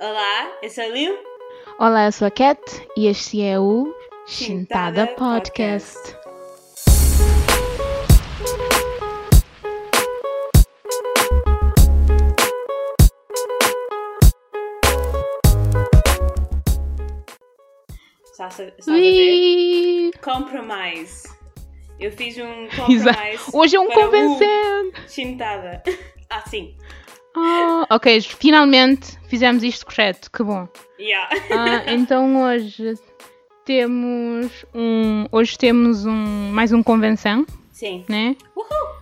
Olá, eu sou a Lil. Olá, eu sou a Cat e este é o Chintada Podcast. Está- Estás a ver? Compromise. Eu fiz um compromise. Hoje é um convencendo! Chintada. Ah, sim. Ah, ok, finalmente fizemos isto correto, que bom. Yeah. Ah, então hoje temos um. Hoje temos um mais um convenção, Sim. né? Uhul!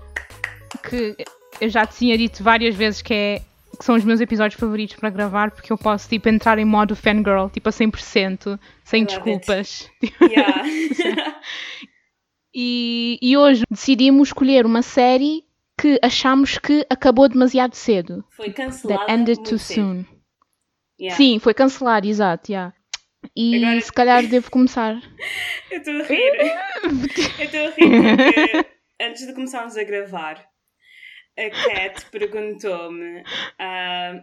Que eu já te tinha dito várias vezes que é. Que são os meus episódios favoritos para gravar porque eu posso tipo entrar em modo fangirl, tipo a 100%, sem desculpas. Yeah. E, e hoje decidimos escolher uma série que achamos que acabou demasiado cedo. Foi cancelada. That ended too soon. Yeah. Sim, foi cancelado, exato, yeah. E Agora- se calhar devo começar. Eu estou a rir. Eu estou a rir porque antes de começarmos a gravar, a Cat perguntou-me ah,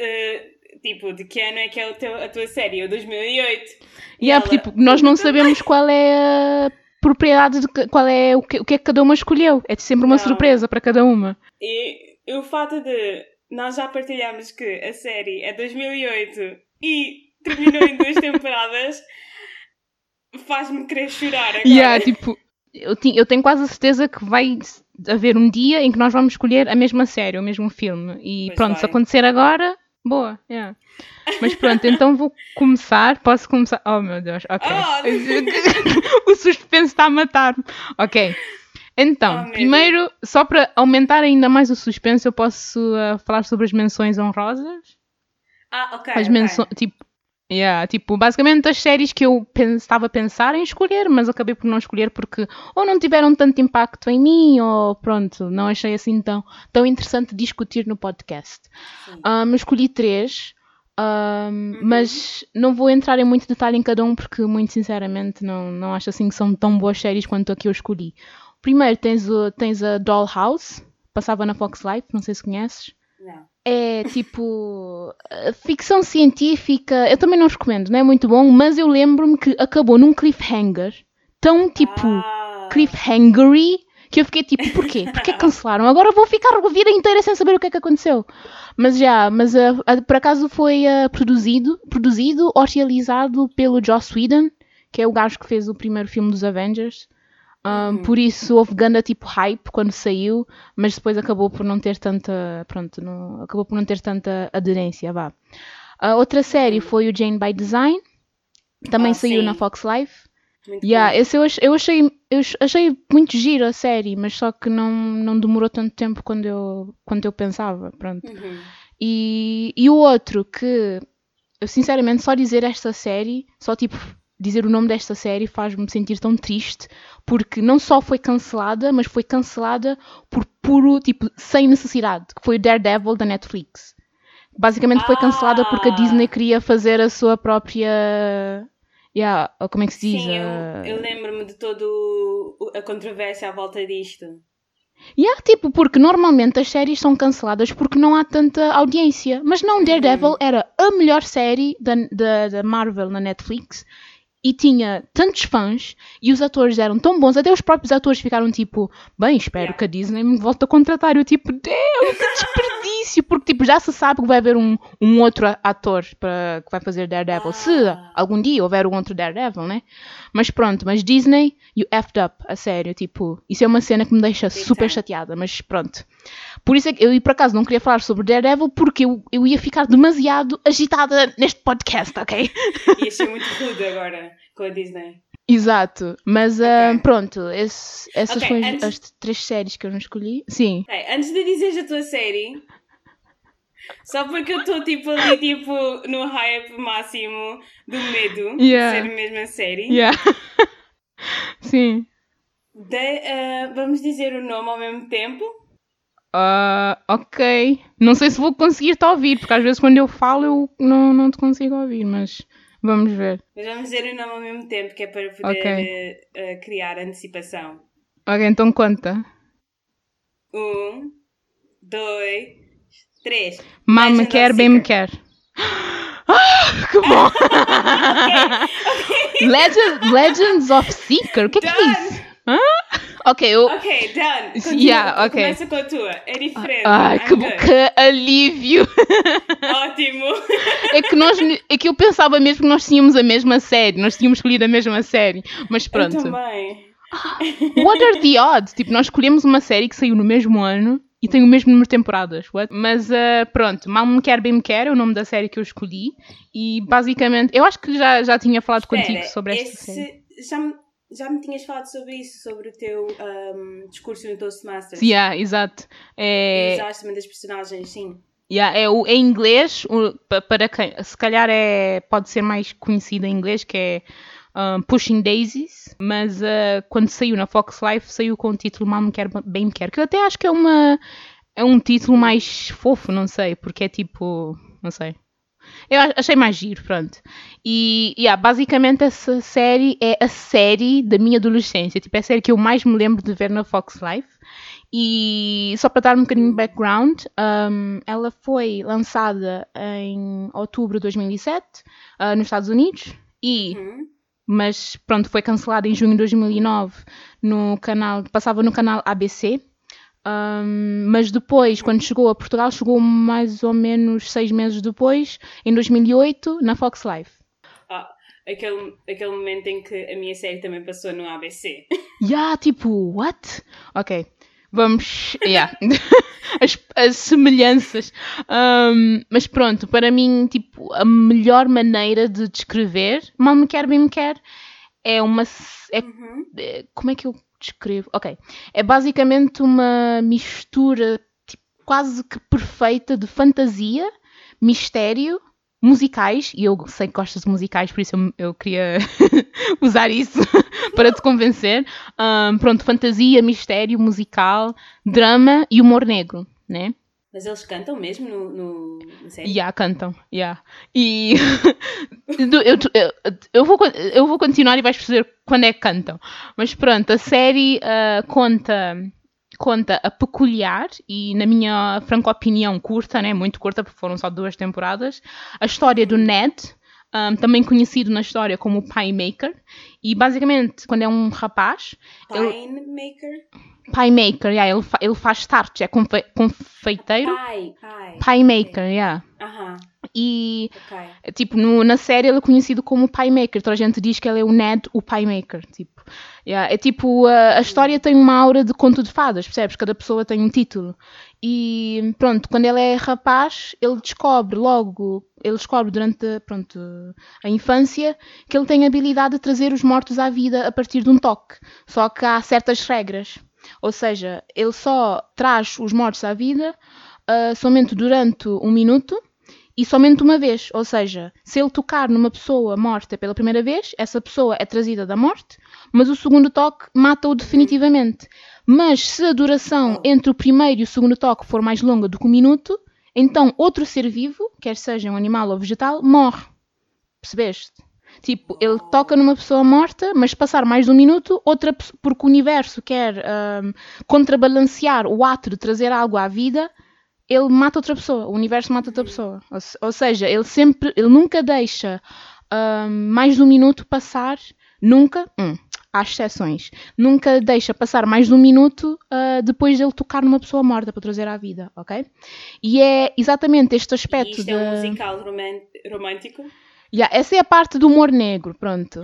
ah, tipo, de que ano é que é o teu, a tua série? Eu 2008. E Yeah, ela, tipo, nós não sabemos qual é a propriedade, de, qual é o que, o que é que cada uma escolheu. É sempre uma Não. surpresa para cada uma. E o fato de nós já partilhamos que a série é 2008 e terminou em duas temporadas faz-me querer chorar agora. Yeah, tipo, eu, eu tenho quase a certeza que vai haver um dia em que nós vamos escolher a mesma série, o mesmo filme. E Pois pronto, se vai. acontecer agora, boa. yeah. Mas pronto, então vou começar. Posso começar? Oh meu Deus, ok. Oh! o suspense está a matar-me. Ok. Então, Oh, primeiro, só para aumentar ainda mais o suspense, eu posso ah, falar sobre as menções honrosas. Ah, ok. As menções, tipo, yeah, tipo, basicamente as séries que eu estava a pensar em escolher, mas acabei por não escolher porque ou não tiveram tanto impacto em mim, ou pronto, não achei assim tão, tão interessante discutir no podcast. Mas escolhi três, ah, mas não vou entrar em muito detalhe em cada um porque, muito sinceramente, não, não acho assim que são tão boas séries quanto a que eu escolhi. Primeiro tens, o, tens a Dollhouse, passava na Fox Life, não sei se conheces. Não. É tipo uh, ficção científica. Eu também não recomendo, não é muito bom, mas eu lembro-me que acabou num cliffhanger tão tipo Ah, cliffhangery que eu fiquei tipo, porquê? Porquê cancelaram? Agora vou ficar a vida inteira sem saber o que é que aconteceu. Mas já, mas uh, uh, por acaso foi uh, produzido, produzido ou realizado pelo Joss Whedon, que é o gajo que fez o primeiro filme dos Avengers. Um, Uhum. Por isso houve ganda tipo hype quando saiu, mas depois acabou por não ter tanta, pronto, não, acabou por não ter tanta aderência, vá. A outra série foi o Jane by Design, também Uhum. Ah, saiu sim. na Fox Life. muito Yeah, bom. esse eu, eu achei, eu ach- achei muito giro a série, mas só que não, não demorou tanto tempo quando eu, quando eu pensava, pronto. Uhum. E, e o outro que, eu sinceramente, só dizer esta série, só tipo dizer o nome desta série faz-me sentir tão triste, porque não só foi cancelada, mas foi cancelada por puro, tipo, sem necessidade, que foi o Daredevil da Netflix. Basicamente foi cancelada porque a Ah. Disney queria fazer a sua própria. Yeah, como é que se diz? Sim, Ah, eu, eu lembro-me de toda a controvérsia à volta disto. Yeah, tipo, porque normalmente as séries são canceladas porque não há tanta audiência. Mas não, Daredevil era a melhor série da, da, da Marvel na Netflix e tinha tantos fãs e os atores eram tão bons, até os próprios atores ficaram tipo, bem, espero Yeah. que a Disney me volte a contratar. Eu tipo, Deus, que desperdício! Porque tipo, já se sabe que vai haver um, um outro ator para, que vai fazer Daredevil. Se Ah. algum dia houver um outro Daredevil, né? Mas pronto, mas Disney, you effed up, a sério, tipo, isso é uma cena que me deixa Big super time. chateada, mas pronto. Por isso é que eu, por acaso, não queria falar sobre Daredevil porque eu, eu ia ficar demasiado agitada neste podcast, ok? E achei muito rude agora com a Disney. Exato, mas ah, Ok. pronto, esse- essas Ok, foram as- antes- as três séries que eu não escolhi. Sim, Ok, antes de dizeres a tua série, só porque eu estou tipo ali tipo no hype máximo do medo Yeah. de ser a mesma série, yeah. Sim. de- ah, vamos dizer o nome ao mesmo tempo. Ah, ok. Não sei se vou conseguir te ouvir, porque às vezes quando eu falo eu não, não te consigo ouvir, mas vamos ver. Mas vamos dizer o nome ao mesmo tempo, que é para poder Ok. eh, eh, criar antecipação. Ok, então conta. Um, dois, três. Mal me quer, bem me quer. Ah, que bom! Legend, Legends of Seeker, o que é que é isso? Hã? Ok, eu. Ok, done. Continua, Yeah, ok. Começa com a tua. É diferente. Ai, I'm que, good. que alívio! Ótimo. É que, nós, é que eu pensava mesmo que nós tínhamos a mesma série, nós tínhamos escolhido a mesma série, mas pronto. Eu também. What are the odds? Tipo, nós escolhemos uma série que saiu no mesmo ano e tem o mesmo número de temporadas. What? Mas ah, pronto, Mal Me Quer, Bem Me Quer é o nome da série que eu escolhi e basicamente, eu acho que já, já tinha falado contigo Espera, sobre esta série. já, me, já me tinhas falado sobre isso, sobre o teu ahm, discurso no Toastmasters. Yeah, exato. É, usaste também das personagens, sim. yeah, é o, em inglês, o- pa- para quem, se calhar é, pode ser mais conhecido em inglês, que é um, Pushing Daisies, mas ah, quando saiu na Fox Life, saiu com o título Mal Me Quer, Bem Me Quer, que eu até acho que é uma é um título mais fofo, não sei, porque é tipo, não sei. Eu achei mais giro, pronto. E, yeah, basicamente essa série é a série da minha adolescência. Tipo, é a série que eu mais me lembro de ver na Fox Life. E só para dar um bocadinho de background, um, ela foi lançada em outubro de 2007 uh, nos Estados Unidos. E Uhum. mas pronto, foi cancelada em junho de 2009 no canal, passava no canal ABC. Um, mas depois, quando chegou a Portugal, chegou mais ou menos seis meses depois, em 2008, na Fox Life. Ah, aquele, aquele momento em que a minha série também passou no ABC. Yeah, tipo, what? Ok, vamos. Yeah. as, as semelhanças. Um, mas pronto, para mim, tipo, a melhor maneira de descrever, mal me quer, bem me quer, é uma. É Uhum. é- como é que eu descrevo? Ok. É basicamente uma mistura tipo, quase que perfeita de fantasia, mistério, musicais, e eu sei que gostas de musicais, por isso eu, eu queria usar isso para te convencer. Ahm, pronto, fantasia, mistério, musical, drama e humor negro, né? Mas eles cantam mesmo no, no, na série? Yeah, cantam, yeah. E eu, eu, eu- vou, eu vou continuar e vais perceber quando é que cantam. Mas pronto, a série ah, conta, conta a peculiar e, na minha franca opinião, curta, né? muito curta, porque foram só duas temporadas, a história do Ned. Ah, também conhecido na história como Pie Maker, e basicamente, quando é um rapaz, ele- Pine Maker? Pie Maker, yeah, ele, fa- ele faz tartes, é confe- confeiteiro, Pai, pai. Pie Maker, yeah. Aham, E ok. Tipo, no- na série ele é conhecido como Pie Maker. Toda a gente diz que ele é o Ned, o Pie Maker. Tipo, yeah, é tipo, a, a história tem uma aura de conto de fadas, percebes? Cada pessoa tem um título. E pronto, quando ele é rapaz, ele descobre logo, ele descobre durante pronto, a infância que ele tem a habilidade de trazer os mortos à vida a partir de um toque. Só que há certas regras. Ou seja, ele só traz os mortos à vida ah, somente durante um minuto e somente uma vez. Ou seja, se ele tocar numa pessoa morta pela primeira vez, essa pessoa é trazida da morte, mas o segundo toque mata-o definitivamente. Mas se a duração entre o primeiro e o segundo toque for mais longa do que um minuto, então outro ser vivo, quer seja um animal ou vegetal, morre. Percebeste? Tipo, ele toca numa pessoa morta, mas passar mais de um minuto, outra porque o universo quer ahm, contrabalancear o ato de trazer algo à vida, ele mata outra pessoa, o universo mata outra pessoa. Ou, ou seja, ele sempre, ele nunca deixa ahm, mais de um minuto passar, nunca, hum, há exceções, nunca deixa passar mais de um minuto ah, depois de ele tocar numa pessoa morta para trazer à vida, ok? E é exatamente este E aspecto isto é um musical romântico? Yeah, essa é a parte do humor negro, pronto.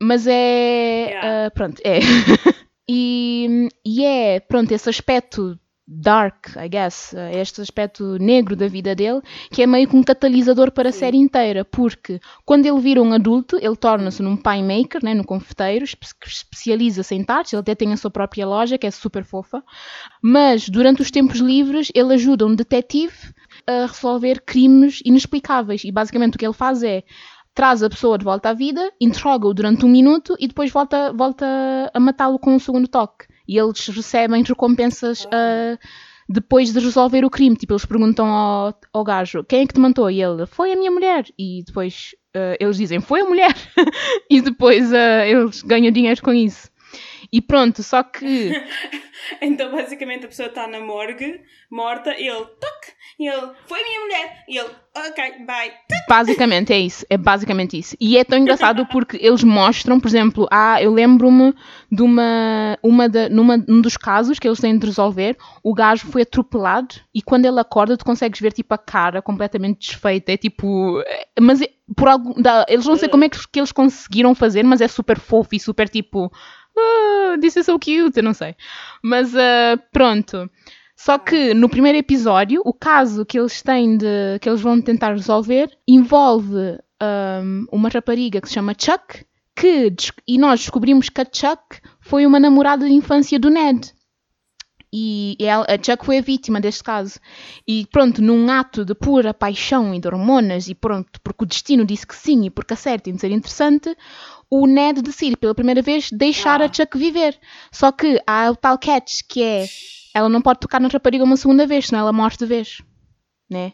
Mas é. Yeah. ah, pronto, é. e, e é, pronto, esse aspecto dark, I guess, ah, este aspecto negro da vida dele, que é meio que um catalisador para a série inteira, porque quando ele vira um adulto, ele torna-se num pie maker, né, num confeiteiro, especializa-se em tartes, ele até tem a sua própria loja, que é super fofa, mas durante os tempos livres ele ajuda um detetive a resolver crimes inexplicáveis. E basicamente o que ele faz é traz a pessoa de volta à vida, interroga-o durante um minuto e depois volta, volta a matá-lo com um segundo toque. E eles recebem recompensas ah, depois de resolver o crime. Tipo, eles perguntam ao, ao gajo quem é que te matou? E ele, foi a minha mulher. E depois ah, eles dizem, foi a mulher. e depois ah, eles ganham dinheiro com isso. E pronto, só que. Então, basicamente, a pessoa está na morgue, morta, e ele, toc, e ele, foi minha mulher, e ele, ok, bye. Basicamente é isso, é basicamente isso. E é tão engraçado porque eles mostram, por exemplo, ah, eu lembro-me de uma, uma de, numa, num dos casos que eles têm de resolver, o gajo foi atropelado e quando ele acorda tu consegues ver tipo a cara completamente desfeita, é tipo, mas é, por algum, eles não sei como é que, que eles conseguiram fazer, mas é super fofo e super tipo, ah, this is so cute, eu não sei. Mas uh, pronto. Só que no primeiro episódio, o caso que eles têm de. que eles vão tentar resolver envolve um, uma rapariga que se chama Chuck, que, e nós descobrimos que a Chuck foi uma namorada de infância do Ned. E ela, a Chuck foi a vítima deste caso. E pronto, num ato de pura paixão e de hormonas, e pronto, porque o destino disse que sim e porque a certa em ser interessante, o Ned decide pela primeira vez deixar ah. a Chuck viver. Só que há o tal catch que é ela não pode tocar na rapariga uma segunda vez, senão ela morre de vez. Né?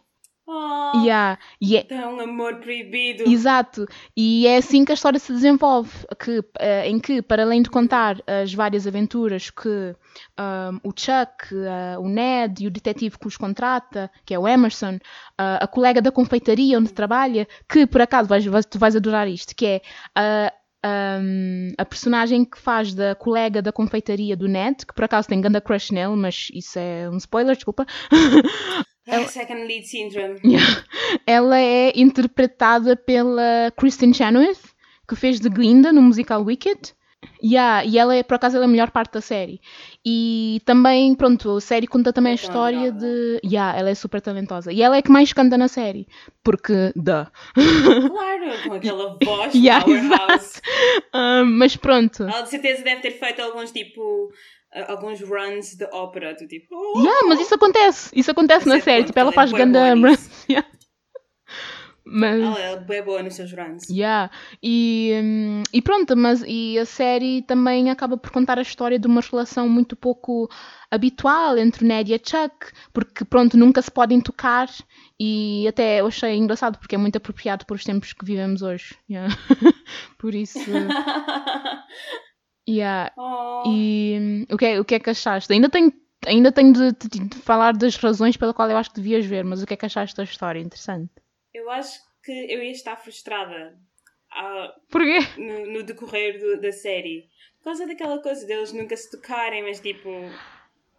Oh, yeah. e é... um amor proibido. Exato. E é assim que a história se desenvolve, que, uh, em que, para além de contar as várias aventuras que um, o Chuck, uh, o Ned e o detetive que os contrata, que é o Emerson, uh, a colega da confeitaria onde trabalha, que por acaso vais, vais, tu vais adorar isto, que é um, a personagem que faz da colega da confeitaria do Ned, que por acaso tem ganda crush nele, mas isso é um spoiler, desculpa. ela, Second lead syndrome. Yeah. Ela é interpretada pela Kristen Chenoweth, que fez de Glinda no musical Wicked. Yeah, e ela é, por acaso, ela é a melhor parte da série. E também, pronto, a série conta também é a história de. Yeah, ela é super talentosa. E ela é que mais canta na série. Porque, duh. Claro, com aquela voz yeah, powerhouse. Uh, mas pronto. Ela de certeza deve ter feito alguns tipo. alguns runs de ópera, do tipo. Oh! Yeah, mas isso acontece. Isso acontece na série. Tipo, ela faz ganda runs. Yeah. Mas... Ela é bem boa nos seus runs. Yeah. E, hum, e pronto, mas e a série também acaba por contar a história de uma relação muito pouco habitual entre o Ned e a Chuck, porque pronto, nunca se podem tocar e até eu achei engraçado porque é muito apropriado para os tempos que vivemos hoje. Yeah. por isso. yeah. Oh. E hum, o que, é, o que é que achaste? Ainda tenho ainda tenho de, de, de, falar das razões pela qual eu acho que devias ver, mas o que é que achaste da história? Interessante. Eu acho que eu ia estar frustrada ao, Porquê? No, no decorrer do, da série. Por causa daquela coisa deles nunca se tocarem, mas tipo.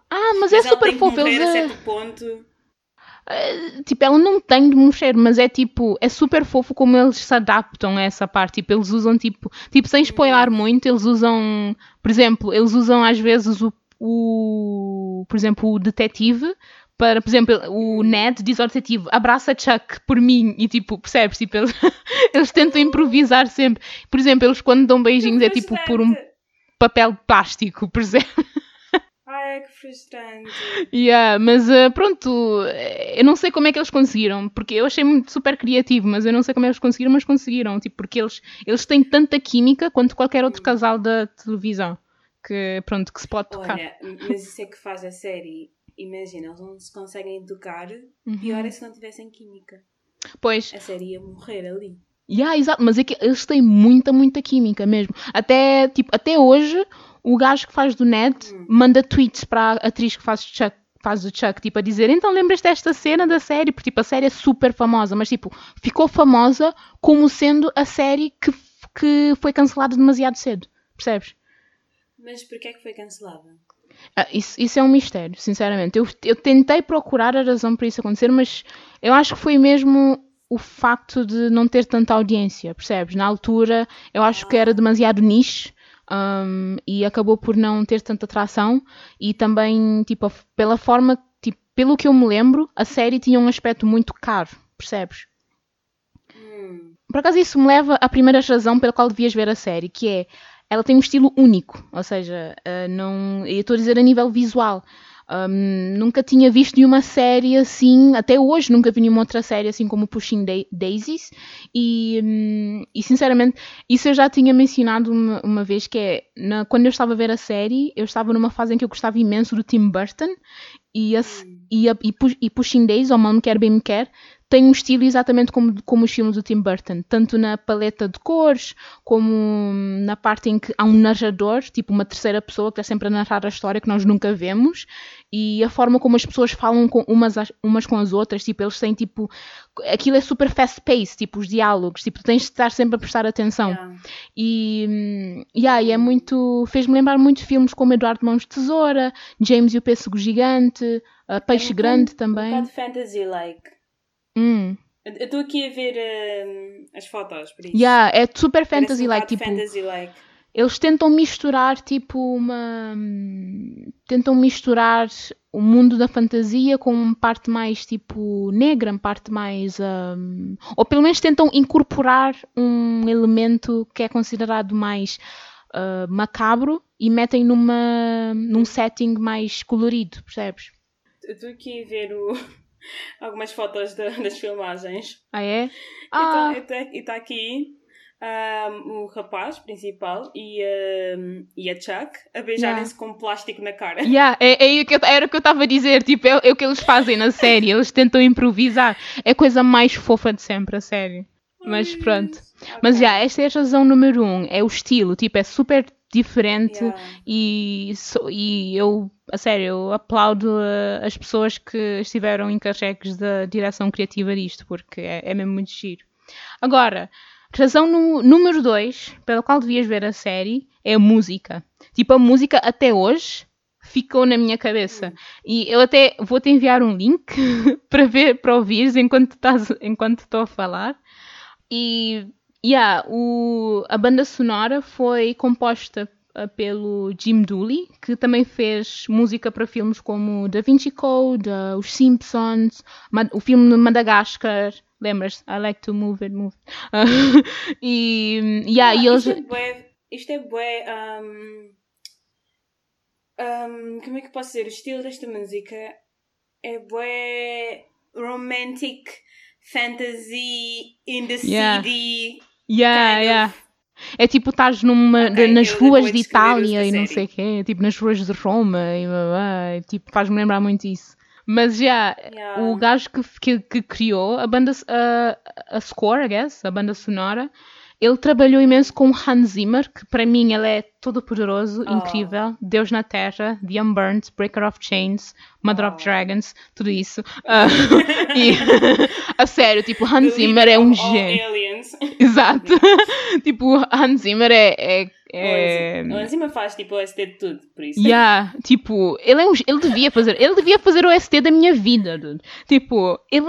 Ah, mas, é mas é super fofo. Eles a certo ponto. Uh, tipo, ela não tem de morrer, mas é tipo, é super fofo como eles se adaptam a essa parte. Tipo, eles usam tipo, tipo sem spoiler muito, eles usam, por exemplo, eles usam às vezes o, o por exemplo, o detetive para, por exemplo, o Ned diz ao detetive abraça Chuck por mim e tipo, percebes? Tipo, eles, eles tentam improvisar sempre. Por exemplo, eles quando dão beijinhos é tipo por um papel plástico, por exemplo. Ai, que frustrante. Yeah, mas uh, pronto, eu não sei como é que eles conseguiram, porque eu achei muito super criativo, mas eu não sei como é que eles conseguiram, mas conseguiram, tipo, porque eles, eles têm tanta química quanto qualquer outro casal da televisão que, pronto, que se pode tocar. Olha, mas isso é que faz a série imagina, eles não se conseguem educar, uhum. pior é se não tivessem química. Pois. A série ia morrer ali. Yeah, exato, mas é que eles têm muita, muita química mesmo. Até, tipo, até hoje, o gajo que faz do Ned hum. manda tweets para a atriz que faz Chuck, faz o Chuck, tipo, a dizer, então lembras desta cena da série? Porque, tipo, a série é super famosa, mas, tipo, ficou famosa como sendo a série que, que foi cancelada demasiado cedo, percebes? Mas porquê é que foi cancelada? Ah, isso, isso é um mistério, sinceramente. Eu, eu tentei procurar a razão para isso acontecer, mas eu acho que foi mesmo o facto de não ter tanta audiência, percebes? Na altura eu acho que era demasiado niche um, e acabou por não ter tanta atração e também, tipo, pela forma, tipo, pelo que eu me lembro, a série tinha um aspecto muito caro, percebes? Hum. Por acaso isso me leva à primeira razão pela qual devias ver a série, que é ela tem um estilo único, ou seja, uh, não, eu estou a dizer a nível visual. Um, nunca tinha visto nenhuma série assim, até hoje nunca vi nenhuma outra série assim como Pushing Daisies e, um, e sinceramente isso eu já tinha mencionado uma, uma vez que é na, quando eu estava a ver a série eu estava numa fase em que eu gostava imenso do Tim Burton e, a, e, a, e, Pushing Daisies ou Mal Me Quer Bem Me Quer tem um estilo exatamente como, como os filmes do Tim Burton, tanto na paleta de cores, como na parte em que há um narrador, tipo uma terceira pessoa que está sempre a narrar a história que nós nunca vemos, e a forma como as pessoas falam com umas, umas com as outras, tipo, eles têm tipo. Aquilo é super fast paced, tipo, os diálogos, tipo, tens de estar sempre a prestar atenção. Yeah. E, yeah, e é muito. fez-me lembrar muito filmes como Eduardo Mãos de Tesoura, James e o Pêssego Gigante, uh, Peixe é um Grande também. Um fantasy-like. Hum. Eu estou aqui a ver uh, as fotos, por isso. Yeah, é super fantasy-like. Um tipo, fantasy -like. Eles tentam misturar, tipo, uma. Tentam misturar o mundo da fantasia com uma parte mais, tipo, negra, uma parte mais. Um, ou pelo menos tentam incorporar um elemento que é considerado mais uh, macabro e metem numa, num setting mais colorido, percebes? Estou aqui a ver o algumas fotos de, das filmagens. Ah, é? Ah. E está tá aqui um, o rapaz principal e, um, e a Chuck a beijarem-se yeah. com plástico na cara. Yeah, é, é, era o que eu estava a dizer, tipo, é, é, o que eles fazem na série, eles tentam improvisar. É a coisa mais fofa de sempre, a série. Mas pronto. Okay. Mas já, esta é a razão número um, é o estilo, tipo, é super diferente yeah. e, so, e eu, a sério, eu aplaudo uh, as pessoas que estiveram encarregues da direção criativa disto, porque é, é mesmo muito giro. Agora, razão no, número dois pela qual devias ver a série é a música. Tipo, a música até hoje ficou na minha cabeça. E eu até vou-te enviar um link para ver, para ouvires enquanto estás, enquanto estou a falar. E Yeah, o, a banda sonora foi composta uh, pelo Jim Dooley, que também fez música para filmes como Da Vinci Code, uh, Os Simpsons, o filme de Madagascar. Lembras? I like to move it, move. Uh, e, yeah, ah, e eles... Isto é bué, isto é bué um, um, como é que posso dizer? O estilo desta música é bué romantic fantasy in the yeah. city Yeah, yeah. É tipo, estás numa, okay, nas ruas de Itália e não sei o quê, tipo nas ruas de Roma e, blá, tipo, faz-me lembrar muito isso. Mas já, yeah, o gajo que, que, que, criou a banda, a, a score, I guess, a banda sonora, ele trabalhou imenso com Hans Zimmer, que para mim ele é todo poderoso, oh. incrível, Deus na Terra, The Unburnt, Breaker of Chains, Mother oh. of Dragons, tudo isso. Uh, e a sério, tipo, Hans Zimmer é um gênio. Exato. tipo, Hans Zimmer é, é é... O Enzima faz tipo o ST de tudo, por isso. Yeah, tipo, ele, é um, ele devia fazer, ele devia fazer o ST da minha vida, dude. Tipo, ele,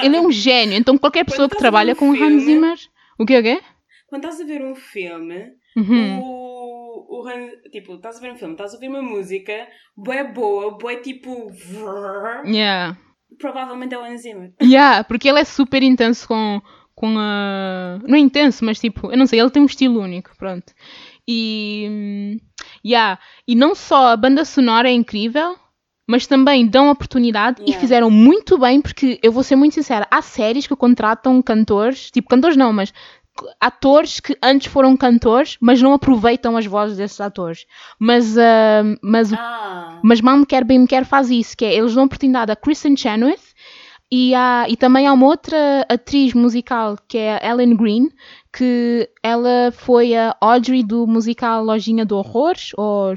ele é um gênio, então qualquer pessoa que trabalha com filme, Hans Zimmer, o que é que é? Quando estás a ver um filme, uhum. o, o tipo, estás a ver um filme, estás a ouvir uma música, boa boa, boa tipo. Yeah. Provavelmente é o enzima. Yeah, porque ele é super intenso com, com a. Não é intenso, mas tipo, eu não sei, ele tem um estilo único, pronto. E. Yeah. E não só a banda sonora é incrível, mas também dão oportunidade yeah. e fizeram muito bem, porque eu vou ser muito sincera, há séries que contratam cantores, tipo, cantores não, mas atores que antes foram cantores, mas não aproveitam as vozes desses atores. Mas, uh, mas, ah. mas Mal Me Quer Bem Me Quer faz isso, que é, eles dão oportunidade a Kristen Chenoweth e, há, e também há uma outra atriz musical que é a Ellen Green, que ela foi a Audrey do musical Lojinha do Horror, ou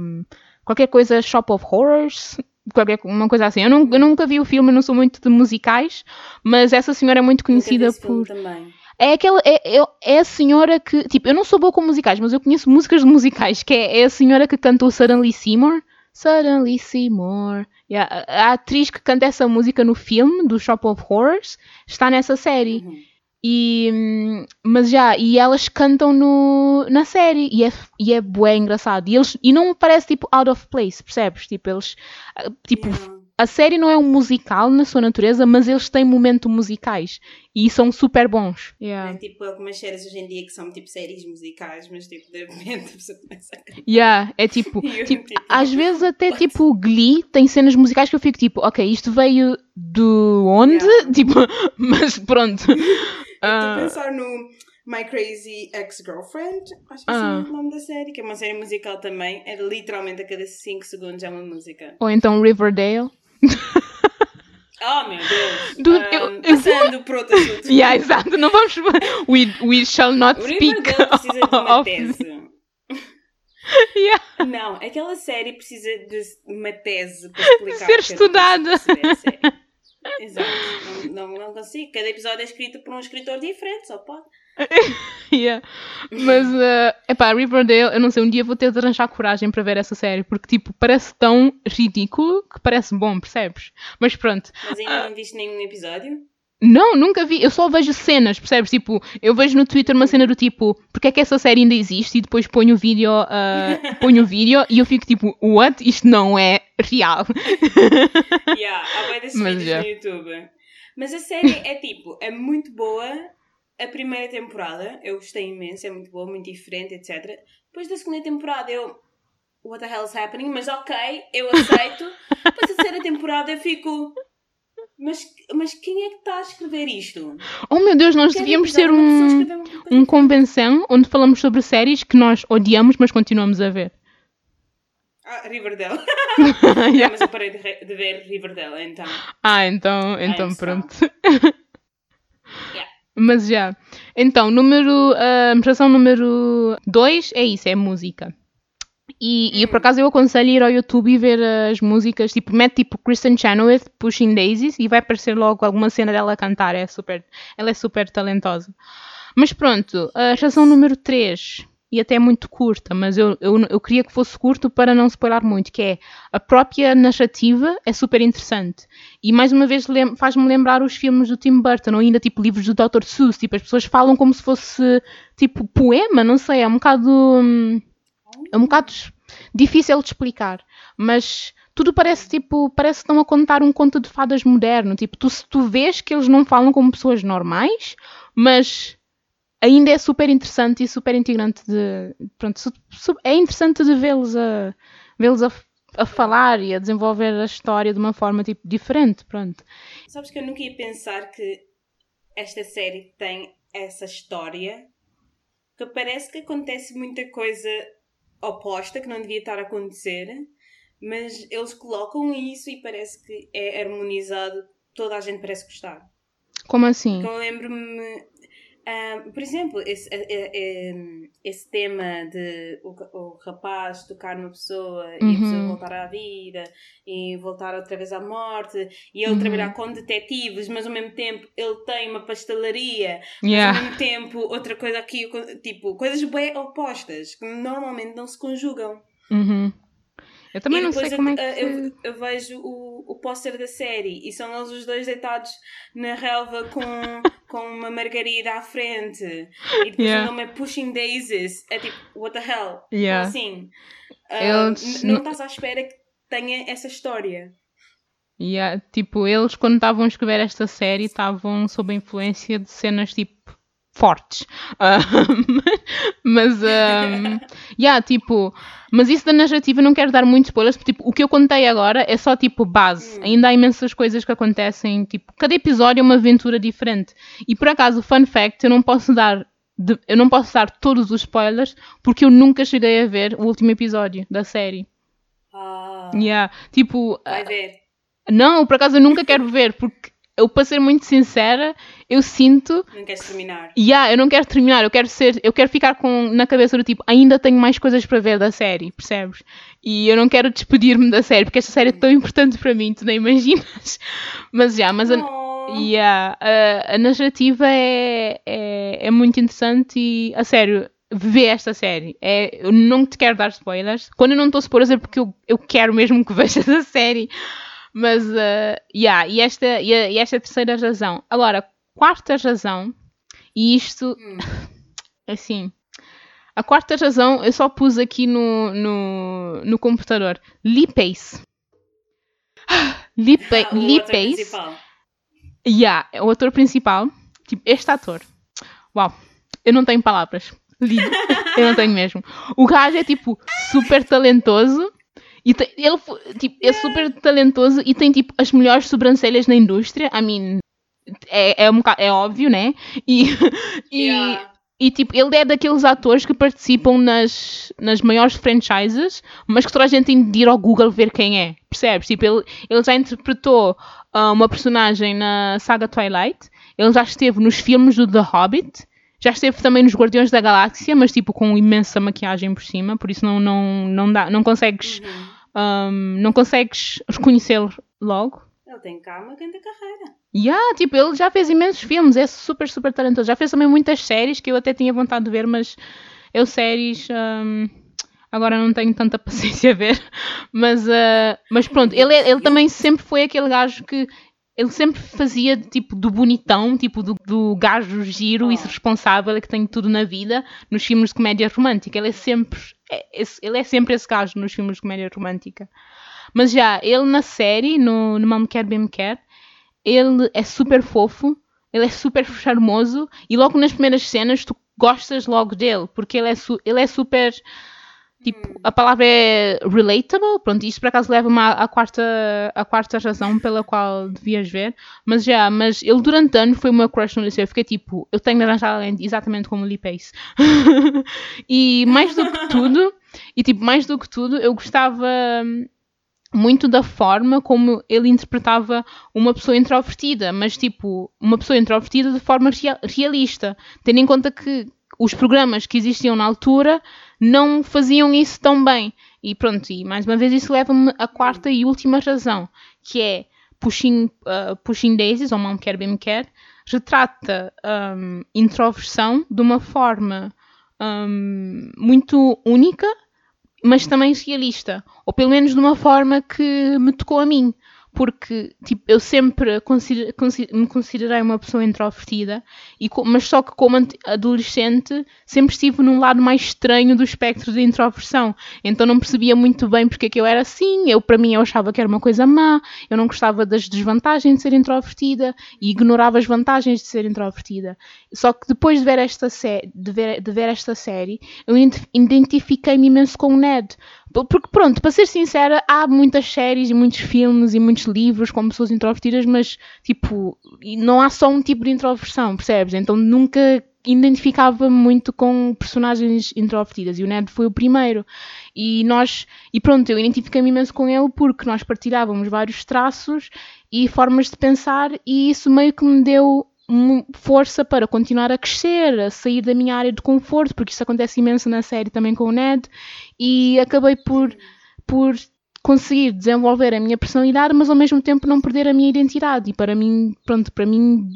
um, qualquer coisa Shop of Horrors, qualquer uma coisa assim. Eu, não, eu nunca vi o filme, não sou muito de musicais, mas essa senhora é muito conhecida por. Também. É aquela. É, é, é, a senhora que. Tipo, eu não sou boa com musicais, mas eu conheço músicas de musicais, que é, é a senhora que cantou Suddenly Seymour. Suddenly Seymour. Yeah, a, a, atriz que canta essa música no filme do Shop of Horrors está nessa série. Uhum. E, mas já, e elas cantam no, na série e é, e é bué engraçado. E, eles, e não parece tipo out of place, percebes? Tipo, eles tipo, yeah a série não é um musical na sua natureza, mas eles têm momentos musicais e são super bons. Yeah. É tipo algumas séries hoje em dia que são tipo séries musicais, mas tipo de repente a pessoa começa a. Yeah, é tipo, tipo, tipo, às vezes até tipo Glee tem cenas musicais que eu fico tipo, ok, isto veio do onde? Yeah. Tipo, mas pronto. Estou a pensar no My Crazy Ex-Girlfriend, acho que é ah. é o nome da série, que é uma série musical também. É literalmente a cada 5 segundos é uma música. Ou então Riverdale. Oh meu Deus! Dude, Um, eu- eu- passando por outro assunto. Yeah, exato, não vamos. We, we shall not O speak precisa de uma of. tese. Yeah. Não, aquela série precisa de uma tese para explicar. Ser eu não estudada. Exato. Não, não, não consigo. Cada episódio é escrito por um escritor diferente, só pode. Yeah. Mas, uh, epá, Riverdale, eu não sei, um dia vou ter de arranjar coragem para ver essa série, porque, tipo, parece tão ridículo que parece bom, percebes? Mas pronto. Mas ainda não viste nenhum episódio? Não, nunca vi, eu só vejo cenas, percebes? Tipo, eu vejo no Twitter uma cena do tipo, porque é que essa série ainda existe? E depois ponho o vídeo, uh, ponho o vídeo e eu fico tipo, what? Isto não é real. yeah, há desses Mas vídeos no YouTube. Mas a série é tipo, é muito boa. A primeira temporada, eu gostei imenso, é muito boa, muito diferente, etc. Depois da segunda temporada, eu. What the hell is happening? Mas ok, eu aceito. Depois da terceira temporada, eu fico. Mas, mas quem é que está a escrever isto? Oh meu Deus, nós Cada devíamos ter um, um convenção onde falamos sobre séries que nós odiamos, mas continuamos a ver. Ah, Riverdale. Yeah. Mas eu parei de, de ver Riverdale, então. Ah, então, então it's pronto. Yeah. Mas já. Então, número. A razão número 2 é isso, é música. E, e Hum. por acaso eu aconselho ir ao YouTube e ver as músicas, tipo, mete tipo Kristen Chenoweth, Pushing Daisies, e vai aparecer logo alguma cena dela cantar. É super, ela é super talentosa. Mas pronto, a razão número 3, e até muito curta, mas eu, eu, eu queria que fosse curto para não spoiler muito, que é a própria narrativa é super interessante. E mais uma vez lem- faz-me lembrar os filmes do Tim Burton, ou ainda tipo livros do Dr. Seuss, tipo, as pessoas falam como se fosse tipo poema, não sei, é um bocado. hum, é um bocado difícil de explicar, mas tudo parece tipo, parece que estão a contar um conto de fadas moderno, tipo, tu, tu vês que eles não falam como pessoas normais, mas ainda é super interessante e super integrante de, pronto, é interessante de vê-los a vê-los a, a falar e a desenvolver a história de uma forma tipo diferente, pronto. Sabes que eu nunca ia pensar que esta série tem essa história que parece que acontece muita coisa oposta que não devia estar a acontecer, mas eles colocam isso e parece que é harmonizado, toda a gente parece gostar. Como assim? Então eu lembro-me, ah, por exemplo, esse, eh, eh, eh, esse tema de o, o rapaz tocar numa pessoa e a Uhum. pessoa voltar à vida e voltar outra vez à morte e ele Uhum. trabalhar com detetives, mas ao mesmo tempo ele tem uma pastelaria, mas Yeah. ao mesmo tempo outra coisa aqui, tipo, coisas bem opostas que normalmente não se conjugam. Uhum. Eu também não sei como é que eu, eu vejo o, o póster da série e são eles os dois deitados na relva com, com uma margarida à frente e depois Yeah. o nome é Pushing Daisies. É tipo, what the hell? Yeah. Assim? Não não- estás à espera que tenha essa história. Yeah, tipo, eles quando estavam a escrever esta série estavam sob a influência de cenas tipo fortes. Ah, mas, um, yeah, tipo, mas isso da narrativa não quero dar muitos spoilers, porque tipo, o que eu contei agora é só tipo base. Hum. Ainda há imensas coisas que acontecem, tipo, cada episódio é uma aventura diferente. E por acaso, fun fact, eu não posso dar de- eu não posso dar todos os spoilers porque eu nunca cheguei a ver o último episódio da série. Ah, Yeah, tipo, vai ver. não, por acaso eu nunca quero ver, porque eu, para ser muito sincera, eu sinto. Não queres terminar. Yeah, eu não quero terminar, eu quero ser. Eu quero ficar com, na cabeça do tipo, ainda tenho mais coisas para ver da série, percebes? E eu não quero despedir-me da série, porque esta série é tão importante para mim, tu nem imaginas. Mas já, mas a, Oh. yeah, a, a narrativa é, é, é muito interessante e, a sério, vê esta série. É, eu não te quero dar spoilers. Quando eu não estou a spoilers é porque eu, eu quero mesmo que vejas a série. Mas, uh, yeah, e, esta, e, esta é a terceira razão. Agora, quarta razão, e isto, Hum. assim, a quarta razão eu só pus aqui no, no, no computador. Lee Pace. Lee, Pa- Ah, o Lee ator Pace. principal. Yeah, é o ator principal. Tipo, este ator. Uau, eu não tenho palavras. Lindo. eu não tenho mesmo. O gajo é tipo super talentoso. E tem- ele tipo, é super talentoso e tem tipo as melhores sobrancelhas na indústria. I mean, é, é, um, é óbvio, né? E, e, Yeah. E tipo, ele é daqueles atores que participam nas, nas maiores franchises, mas que toda a gente tem de ir ao Google ver quem é. Percebes? Tipo, ele, ele já interpretou uh, uma personagem na saga Twilight, ele já esteve nos filmes do The Hobbit, já esteve também nos Guardiões da Galáxia, mas tipo com imensa maquiagem por cima, por isso não, não, não, dá, não consegues, Uhum. Um, não consegues reconhecê-lo logo. Ele tem cá uma grande carreira. Yeah, tipo, ele já fez imensos filmes, é super, super talentoso. Já fez também muitas séries que eu até tinha vontade de ver, mas eu séries hum, agora não tenho tanta paciência a ver. Mas, ah, mas pronto, ele, é- ele também sempre foi aquele gajo que ele sempre fazia tipo do bonitão, tipo do, do gajo giro e Oh. responsável que tem tudo na vida nos filmes de comédia romântica. Ele é sempre, é- esse- ele é sempre esse gajo nos filmes de comédia romântica. Mas já, ele na série, no, no Mal Me Quer Bem Me Quer, ele é super fofo, ele é super charmoso e logo nas primeiras cenas tu gostas logo dele, porque ele é, ele é super. Tipo, a palavra é relatable, pronto, isto por acaso leva-me à, à quarta, à quarta razão pela qual devias ver, mas já, mas ele durante anos foi meu crush no liceu, eu fiquei tipo, eu tenho de arranjar alguém exatamente como o Lee Pace. e mais do que tudo, e tipo, mais do que tudo, eu gostava hum, muito da forma como ele interpretava uma pessoa introvertida, mas tipo, uma pessoa introvertida de forma rea- realista, tendo em conta que os programas que existiam na altura não faziam isso tão bem. E pronto, e mais uma vez isso leva-me à quarta e última razão, que é Pushing, uh, Pushing Daisies, ou Me Quer Bem Me Quer, retrata hum, introversão de uma forma hum, muito única mas também realista. Ou pelo menos de uma forma que me tocou a mim. Porque tipo, eu sempre consider- consi- me considerei uma pessoa introvertida, e mas só que como adolescente sempre estive num lado mais estranho do espectro de introversão. Então não percebia muito bem porque é que eu era assim. Eu, para mim, eu achava que era uma coisa má, eu não gostava das desvantagens de ser introvertida e ignorava as vantagens de ser introvertida. Só que depois de ver esta, sé de ver, de ver esta série, eu ident- identifiquei-me imenso com o Ned. P- Porque, pronto, para ser sincera, há muitas séries e muitos filmes e muitos livros com pessoas introvertidas, mas, tipo, não há só um tipo de introversão, percebes? Então nunca identificava muito com personagens introvertidas e o Ned foi o primeiro. E nós, e pronto, eu identifiquei-me imenso com ele porque nós partilhávamos vários traços e formas de pensar e isso meio que me deu força para continuar a crescer, a sair da minha área de conforto, porque isso acontece imenso na série também com o Ned, e acabei por, por conseguir desenvolver a minha personalidade, mas ao mesmo tempo não perder a minha identidade. E para mim, pronto, para mim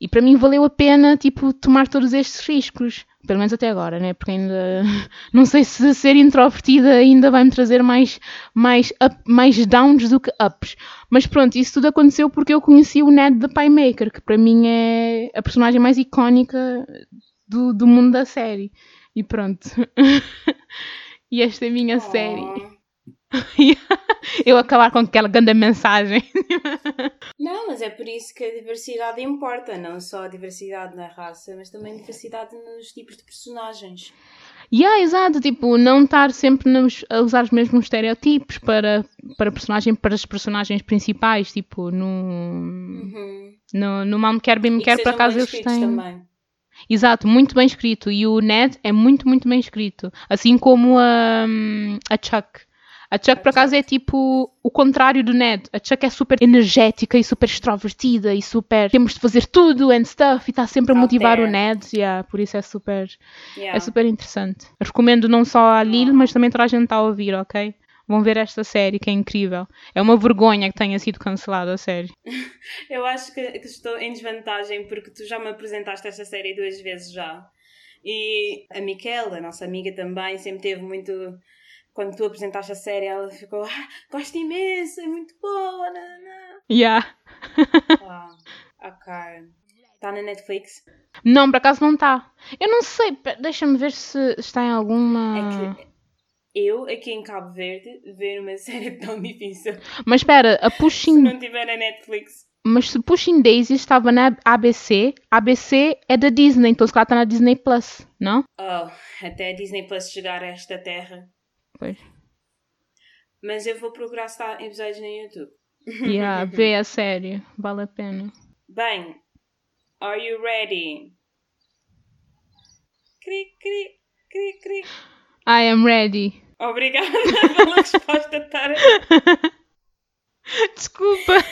e para mim valeu a pena, tipo, tomar todos estes riscos. Pelo menos até agora, né? Porque ainda não sei se ser introvertida ainda vai me trazer mais, mais, up, mais downs do que ups. Mas pronto, isso tudo aconteceu porque eu conheci o Ned da Pie que para mim é a personagem mais icónica do, do mundo da série. E pronto. e esta é a minha série. Eu acabar com aquela grande mensagem. Não, mas é por isso que a diversidade importa, não só a diversidade na raça, mas também a diversidade nos tipos de personagens. Yeah, exato, tipo, não estar sempre nos- a usar os mesmos estereotipos para, para, personagem, para as personagens principais, tipo, no, Uhum. no, no Mal Me Quer Bem Me Quer, que por acaso eles têm... também. Exato, muito bem escrito. E o Ned é muito, muito bem escrito. Assim como a, a Chuck. A Chuck, por acaso, é tipo o contrário do Ned. A Chuck é super energética e super extrovertida e super. Temos de fazer tudo and stuff e está sempre a motivar o. Ned. Yeah, por isso é super. Yeah. É super interessante. Recomendo não só a Lil, mas também toda a gente a ouvir, ok? Vão ver esta série que é incrível. É uma vergonha que tenha sido cancelada a série. Eu acho que, que estou em desvantagem porque tu já me apresentaste esta série duas vezes já. E a Miquela, a nossa amiga também, sempre teve muito. Quando tu apresentaste a série, ela ficou: ah, gosto imenso, é muito boa. nananã." Yeah. Ah, ok. Está na Netflix? Não, por acaso não está. Eu não sei, deixa-me ver se está em alguma. É que eu, aqui em Cabo Verde, ver uma série é tão difícil. Mas espera, a Se Pushing. não tiver na Netflix. Mas se Pushing Daisy estava na ABC, ABC é da Disney, então se calhar está na Disney Plus, não? Oh, até a Disney Plus chegar a esta terra. Pois. Mas eu vou procurar se está episódios no YouTube. Yeah, vê a série, vale a pena. Bem, are you ready? Cri, cri, cri, cri. I am ready. Obrigada pela resposta, Tara. Desculpa.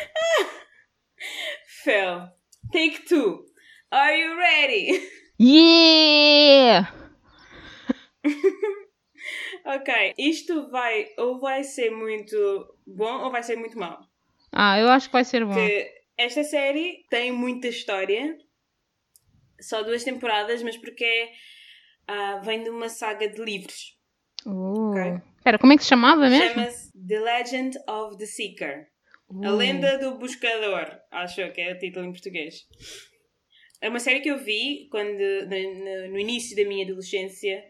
Phil, take two. Are you ready? Yeah! Ok, isto vai ou vai ser muito bom ou vai ser muito mau. Ah, eu acho que vai ser bom. Que esta série tem muita história, só duas temporadas, mas porque é, ah, vem de uma saga de livros. Oh. Ok. Espera, como é que se chamava mesmo? Chama-se The Legend of the Seeker. A Uh. Lenda do Buscador, acho que é o título em português. É uma série que eu vi quando, no- no início da minha adolescência,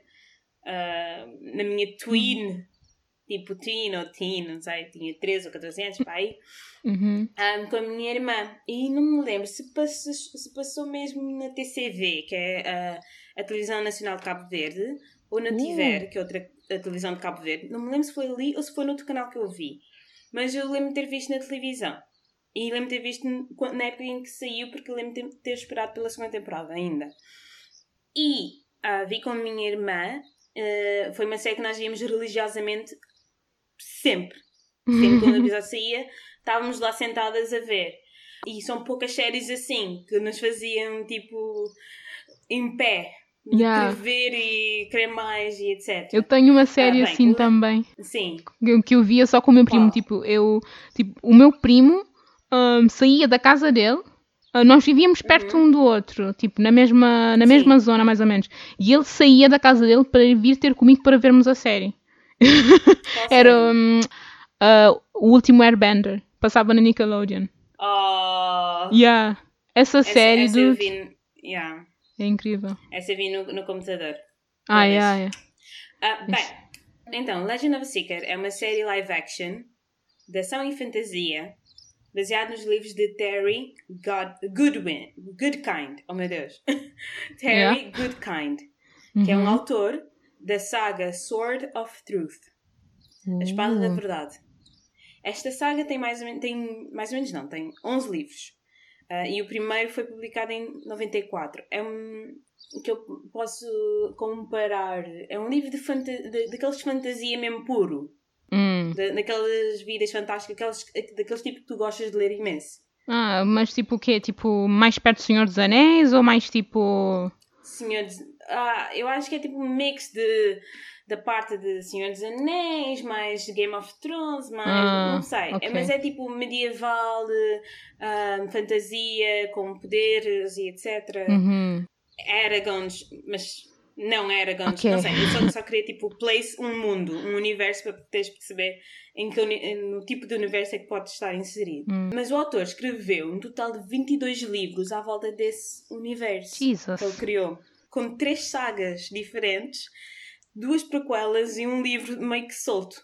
ah, na minha tween, tipo teen ou teen, não sei, tinha 13 ou 14 anos, pá, aí, Uhum. ah, com a minha irmã. E não me lembro se passou, se passou mesmo na TCV, que é ah, a Televisão Nacional de Cabo Verde, ou na Uh. Tiver, que é outra a televisão de Cabo Verde. Não me lembro se foi ali ou se foi no outro canal que eu vi. Mas eu lembro de ter visto na televisão. E lembro de ter visto na época em que saiu, porque lembro de ter- esperado pela segunda temporada ainda. E ah, vi com a minha irmã. Ah, foi uma série que nós víamos religiosamente sempre. Sempre quando o episódio saía, estávamos lá sentadas a ver. E são poucas séries assim que nos faziam tipo em pé. De Yeah. ver e querer mais e etc. Eu tenho uma série Ah, bem, assim o- também. Sim. que- eu via só com o meu primo. Qual? Tipo, eu, tipo, o meu primo ahm, saía da casa dele. Ah, nós vivíamos perto um do outro, tipo, na mesma, na Uhum. Sim. mesma zona, mais ou menos. E ele saía da casa dele para vir ter comigo para vermos a série. Qual Era série? hum, ah, o último Airbender. Passava na Nickelodeon. Oh, Yeah. Essa, essa, série essa do... vi, yeah, é incrível. essa eu vi no, no computador. Ah, yeah. Ah, bem, então, Legend of Seeker é uma série live action de ação e fantasia baseada nos livros de Terry God, Goodwin, Goodkind. Oh meu Deus! Terry Goodkind, que é um Uhum. autor da saga Sword of Truth. A Espada da Uh. Verdade. Esta saga tem mais ou menos, tem, mais ou menos não, tem 11 livros. Ah, e o primeiro foi publicado em 94. É um que eu posso comparar. É um livro de, fanta de daqueles de fantasia mesmo puro. Hum. Da- daquelas vidas fantásticas, aqueles, daqueles tipo que tu gostas de ler imenso. Ah, mas tipo o quê? Tipo, mais perto do Senhor dos Anéis ou mais tipo... Senhores, ah, eu acho que é tipo um mix de da parte de Senhor dos Anéis, mais Game of Thrones, mais Ah, não sei, ok. É, mas é tipo medieval, de, ah, fantasia, com poderes e etc. Uhum. Aragons, mas não Aragons, Ok. não sei, eu só, só queria tipo place um mundo, um universo para teres perceber em que no tipo de universo é que pode estar inserido. Hum. Mas o autor escreveu um total de 22 livros à volta desse universo Jesus. que ele criou, com três sagas diferentes, duas prequelas e um livro meio que solto.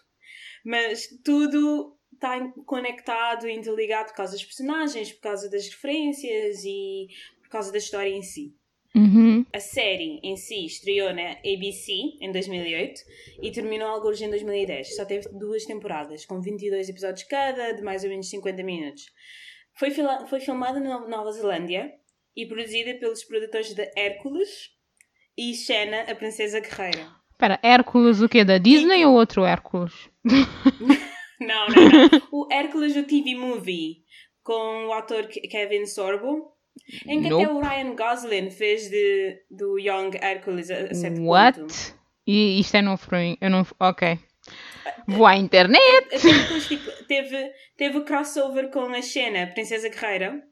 Mas tudo está conectado e interligado por causa dos personagens, por causa das referências e por causa da história em si. Uhum. A série em si estreou na ABC em 2008 e terminou alguns em 2010. Só teve duas temporadas, com 22 episódios cada, de mais ou menos 50 minutos. Foi, foi filmada na Nova Zelândia e produzida pelos produtores de Hércules e Xena, a Princesa Guerreira. Espera, Hércules o quê? Da Disney ou outro Hércules? Não, não, não. o Hércules, o TV Movie, com o ator Ke- Kevin Sorbo, em que até Nope. o Ryan Gosling fez de, do Young Hércules a, a certo What? ponto. E isto é novo para mim. Eu não... Ok. Vou à internet. Até depois, tipo, teve, teve o crossover com a Xena, Princesa Guerreira.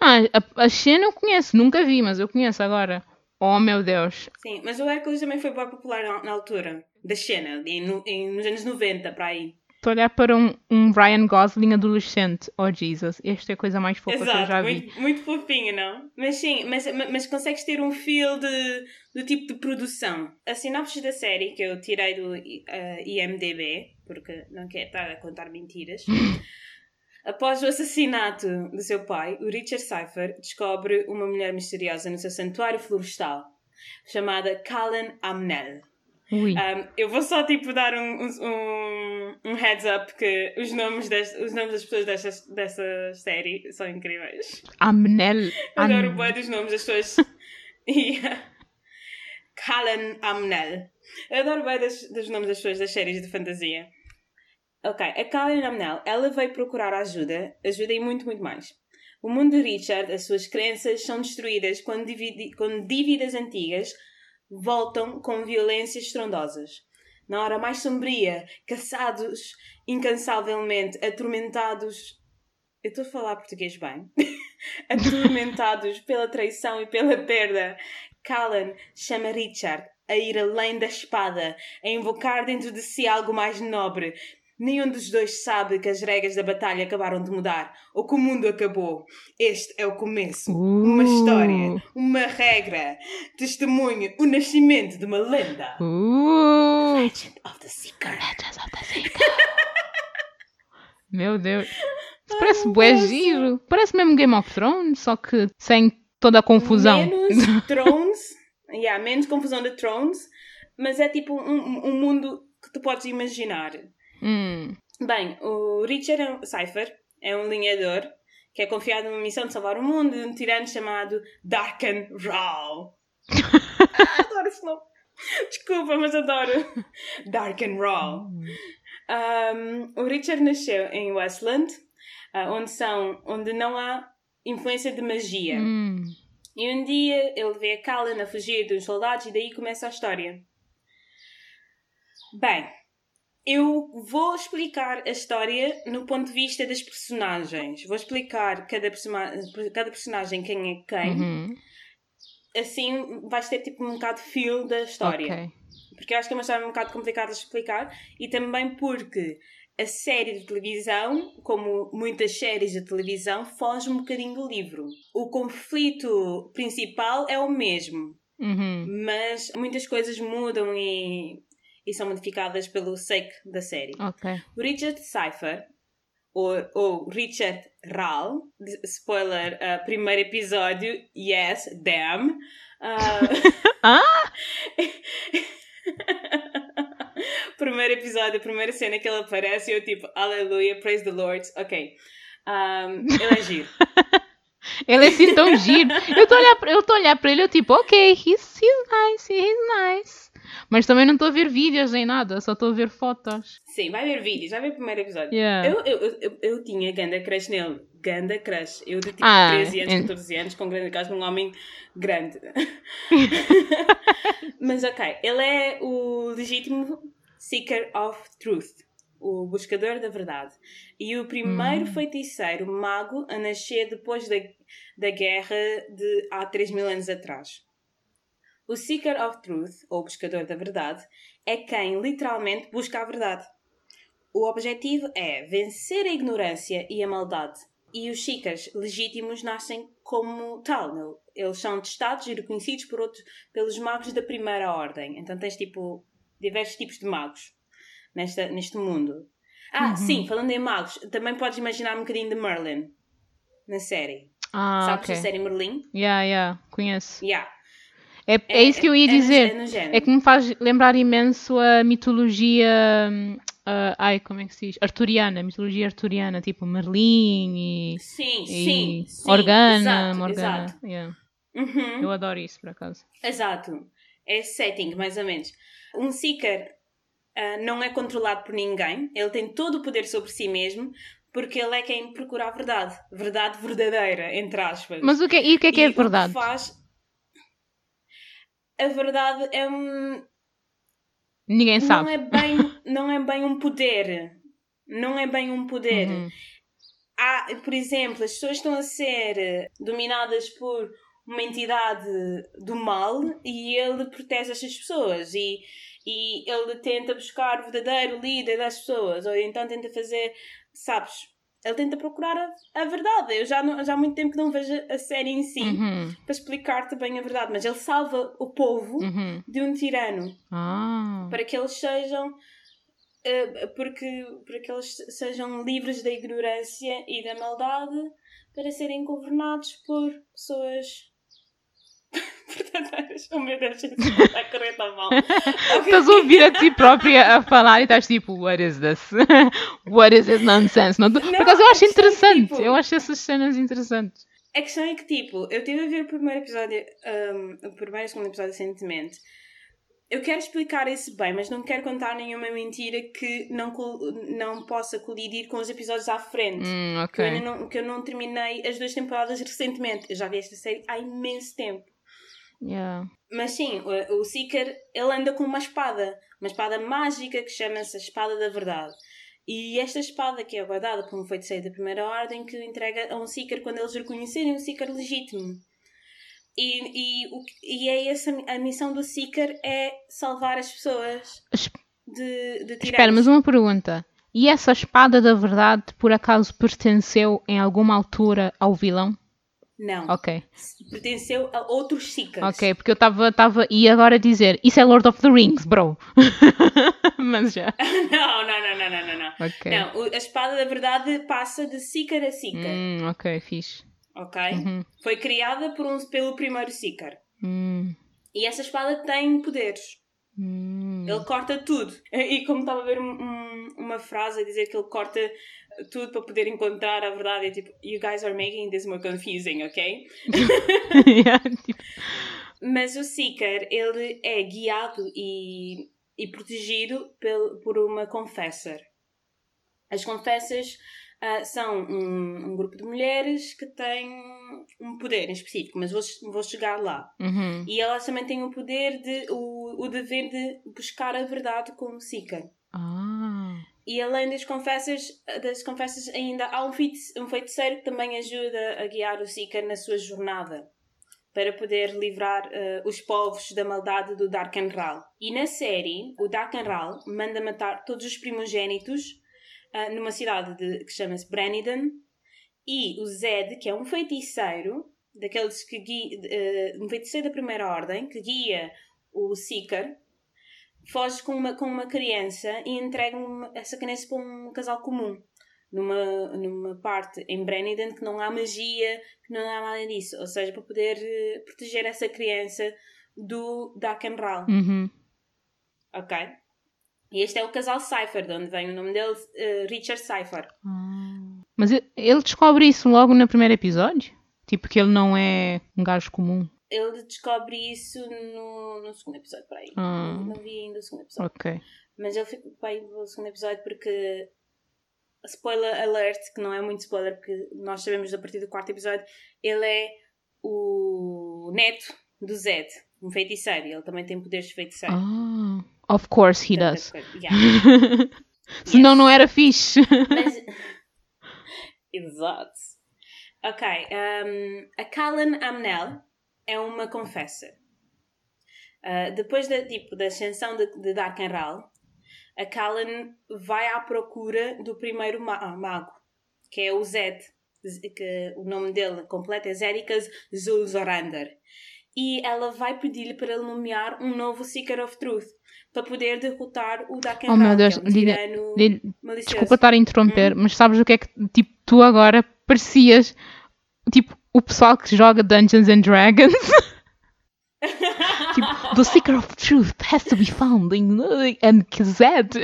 Ah, a, a cena eu conheço. Nunca vi, mas eu conheço agora. Oh, meu Deus. Sim, mas o Hércules também foi bem popular na, na altura da Xena, em, em- nos anos 90, para aí. Estou a olhar para um, um Ryan Gosling adolescente. Oh, Jesus. Esta é a coisa mais fofa que eu já Exato, vi. muito, muito fofinho, não? Mas sim, mas, mas, consegues ter um feel de, do tipo de produção. A sinopse da série, que eu tirei do eh, IMDB, porque não quero estar a contar mentiras. Após o assassinato do seu pai, o Richard Cypher descobre uma mulher misteriosa no seu santuário florestal, chamada Callan Amnel. Um, eu vou só tipo dar um, um, um heads up que os nomes, des, os nomes das pessoas desta, dessa série são incríveis. Amnel. Adoro bué dos nomes das pessoas. Yeah. Callan Amnel. Eu adoro bem das, dos nomes das pessoas das séries de fantasia. Ok, a Callan Amnel, ela veio procurar ajuda, ajuda e muito, muito mais. O mundo de Richard, as suas crenças são destruídas quando, dividi, quando dívidas antigas voltam com violências estrondosas. Na hora mais sombria, caçados incansavelmente, atormentados. Eu estou a falar português bem. atormentados pela traição e pela perda. Callan chama Richard a ir além da espada, a invocar dentro de si algo mais nobre, Nenhum dos dois sabe que as regras da batalha acabaram de mudar ou que o mundo acabou. Este é o começo. Uh. Uma história, uma regra, testemunho, o nascimento de uma lenda. Uh. Legend of the Seeker. Legends of the Seeker. Meu Deus. Isso parece bué giro. Parece mesmo Game of Thrones, só que sem toda a confusão. Menos Thrones. yeah, menos confusão de Thrones. Mas é tipo um, um mundo que tu podes imaginar. Hum. Bem, o Richard é um, Cypher é um linhador que é confiado numa missão de salvar o mundo de um tirano chamado Darken Raw. ah, adoro esse nome. Desculpa, mas adoro. Darken Raw. Um, o Richard nasceu em Westland, uh, onde, são, onde não há influência de magia. Hum. E um dia ele vê a Callan a fugir dos soldados e daí começa a história. Bem, eu vou explicar a história no ponto de vista das personagens. Vou explicar cada, cada personagem quem é quem. Uhum. Assim vais ter tipo um bocado de feel da história. Ok. Porque eu acho que é uma história um bocado complicada de explicar e também porque a série de televisão, como muitas séries de televisão, foge um bocadinho do livro. O conflito principal é o mesmo, Uhum. mas muitas coisas mudam e, e são modificadas pelo sake da série. Ok. O Richard Cypher, ou, ou Richard Ral, spoiler, uh, primeiro episódio, yes, damn. Uh, Ah! primeiro episódio, primeira cena que ele aparece, eu tipo, aleluia, praise the Lord, ok. Um, ele é giro. Ele é assim tão giro. Eu estou a olhar para- eu ele eu tipo, ok, he's, he's nice, he's nice. Mas também não estou a ver vídeos nem nada, só estou a ver fotos. Sim, vai ver vídeos, vai ver o primeiro episódio. Yeah. Eu, eu, eu, eu, tinha ganda crush nele. Ganda crush. Eu de tipo Ah, 13 anos, en- 14 anos, com grande crush num homem grande. Mas ok, ele é o legítimo Seeker of Truth. O buscador da verdade. E o primeiro Hum. feiticeiro mago a nascer depois da, da guerra de há 3 mil anos atrás. O Seeker of Truth, ou buscador da verdade, é quem literalmente busca a verdade. O objetivo é vencer a ignorância e a maldade. E os Seekers legítimos nascem como tal. não? Eles são testados e reconhecidos por outros, pelos magos da primeira ordem. Então tens tipo diversos tipos de magos nesta, neste mundo. Ah, Uhum. sim, falando em magos, também podes imaginar um bocadinho de Merlin na série. Ah, Sabes ok. a série Merlin? Yeah, yeah, conheço. Yeah. É, é isso que eu ia é no- dizer. É no género. É que me faz lembrar imenso a mitologia. ah, ai, como é que se diz? Arturiana, mitologia arturiana, tipo Merlin e. Sim, e sim, sim. Organa, exato, Morgana. Exato. Yeah. Uhum. Eu adoro isso, por acaso. Exato. É setting, mais ou menos. Um Seeker ah, não é controlado por ninguém. Ele tem todo o poder sobre si mesmo, porque ele é quem procura a verdade. Verdade verdadeira, entre aspas. Mas o que, é- e o que é que E é o verdade? faz... A verdade é um... Ninguém Não sabe. é, bem, não é bem um poder. Não é bem um poder. Uhum. há, por exemplo, as pessoas estão a ser eh, dominadas por uma entidade do mal e ele protege essas pessoas e, e ele tenta buscar o verdadeiro líder das pessoas ou então tenta fazer, sabes, ele tenta procurar a, a verdade. Eu já, não, já há muito tempo que não vejo a série em si Uhum. para explicar-te bem a verdade, mas ele salva o povo Uhum. de um tirano Ah. para que eles sejam eh, porque para que eles sejam livres da ignorância e da maldade para serem governados por pessoas Oh meu Deus, está a correr tão mal. Estás a ouvir a ti própria a falar e estás tipo, what is this? what is this nonsense? Não, por acaso eu acho é interessante. tipo- Eu acho essas cenas interessantes. A questão é que, tipo, eu estive a ver o primeiro episódio, um, o primeiro e o segundo episódio recentemente, eu quero explicar isso bem, mas não quero contar nenhuma mentira que não, não possa colidir com os episódios à frente. Hum, que, eu não, que eu não terminei as duas temporadas recentemente. Eu já vi esta série há imenso tempo. Yeah. Mas sim, o, o Seeker, ele anda com uma espada. Uma espada mágica que chama-se a Espada da Verdade. E esta espada que é guardada por um feiticeiro da Primeira Ordem que entrega a um Seeker quando eles reconhecerem um Seeker legítimo. E, e, o, e é essa a missão do Seeker é salvar as pessoas Es- de, de tiranos. Espera, mas uma pergunta. E essa espada da verdade, por acaso, pertenceu em alguma altura ao vilão? Não. Ok. Pertenceu a outros Seekers. Ok, porque eu estava. Tava... E agora dizer, isso é Lord of the Rings, bro. mas já. não, não, não, não, não, não, não. Ok. Não, a espada da verdade passa de Seeker a Seeker. Hum, ok, fixe. Ok? Uhum. Foi criada por um, pelo primeiro Seeker. Hum, E essa espada tem poderes. hum. Ele corta tudo. E como estava a ver um- uma frase a dizer que ele corta tudo para poder encontrar a verdade, é tipo, you guys are making this more confusing, ok? Yeah, tipo, Mas o Seeker, ele é guiado e, e protegido pel, por uma confessor. As confessors ah, são um, um grupo de mulheres que têm um poder em específico, mas vou, vou chegar lá. uhum. E elas também têm o poder de, o, o dever de buscar a verdade com o Seeker. Ah. E além das confessas, das confessas ainda há um, feiti- feiticeiro que também ajuda a guiar o Seeker na sua jornada para poder livrar eh, os povos da maldade do Darkenral. E na série, o Darkenral manda matar todos os primogênitos ah, numa cidade de- que chama-se Brenniden e o Zed, que é um feiticeiro, daqueles que guia, eh, um feiticeiro da primeira ordem, que guia o Seeker, foge com uma, com uma criança e entrega uma- essa criança para um casal comum. Numa, numa parte em Brenniden que não há magia, que não há nada disso. Ou seja, para poder eh, proteger essa criança do Darkenral. Uhum. Ok? E este é o casal Cypher, de onde vem o nome dele, eh, Richard Cypher. Ah. Mas ele descobre isso logo no primeiro episódio? Tipo que ele não é um gajo comum. Ele descobre isso no, no segundo episódio, por aí. Ah. Não, vi ainda o segundo episódio. Ok. Mas eu fico bem no segundo episódio porque. Spoiler alert, que não é muito spoiler, porque nós sabemos a partir do quarto episódio, ele é o neto do Zed, um feiticeiro. e Ele também tem poderes de feiticeiro. Ah. Of course he Tanta does. coisa. Yeah. Senão não era fixe. Mas... Exato. Ok. um, a Callan Amnel é uma confessor. Uh, depois da, tipo, da ascensão de, de Darkenral, a Callan vai à procura do primeiro ma- ah, mago, que é o Zed. Que o nome dele completo é Zericas Zulzorander. E ela vai pedir-lhe para ele nomear um novo Seeker of Truth para poder derrotar o Darkenral, Oh, meu Deus, que é um tirano. Desculpa estar a interromper, mas sabes o que é que, tipo, tu agora parecias, tipo, o pessoal que joga Dungeons and Dragons. tipo, the secret of truth has to be found in and Kazed.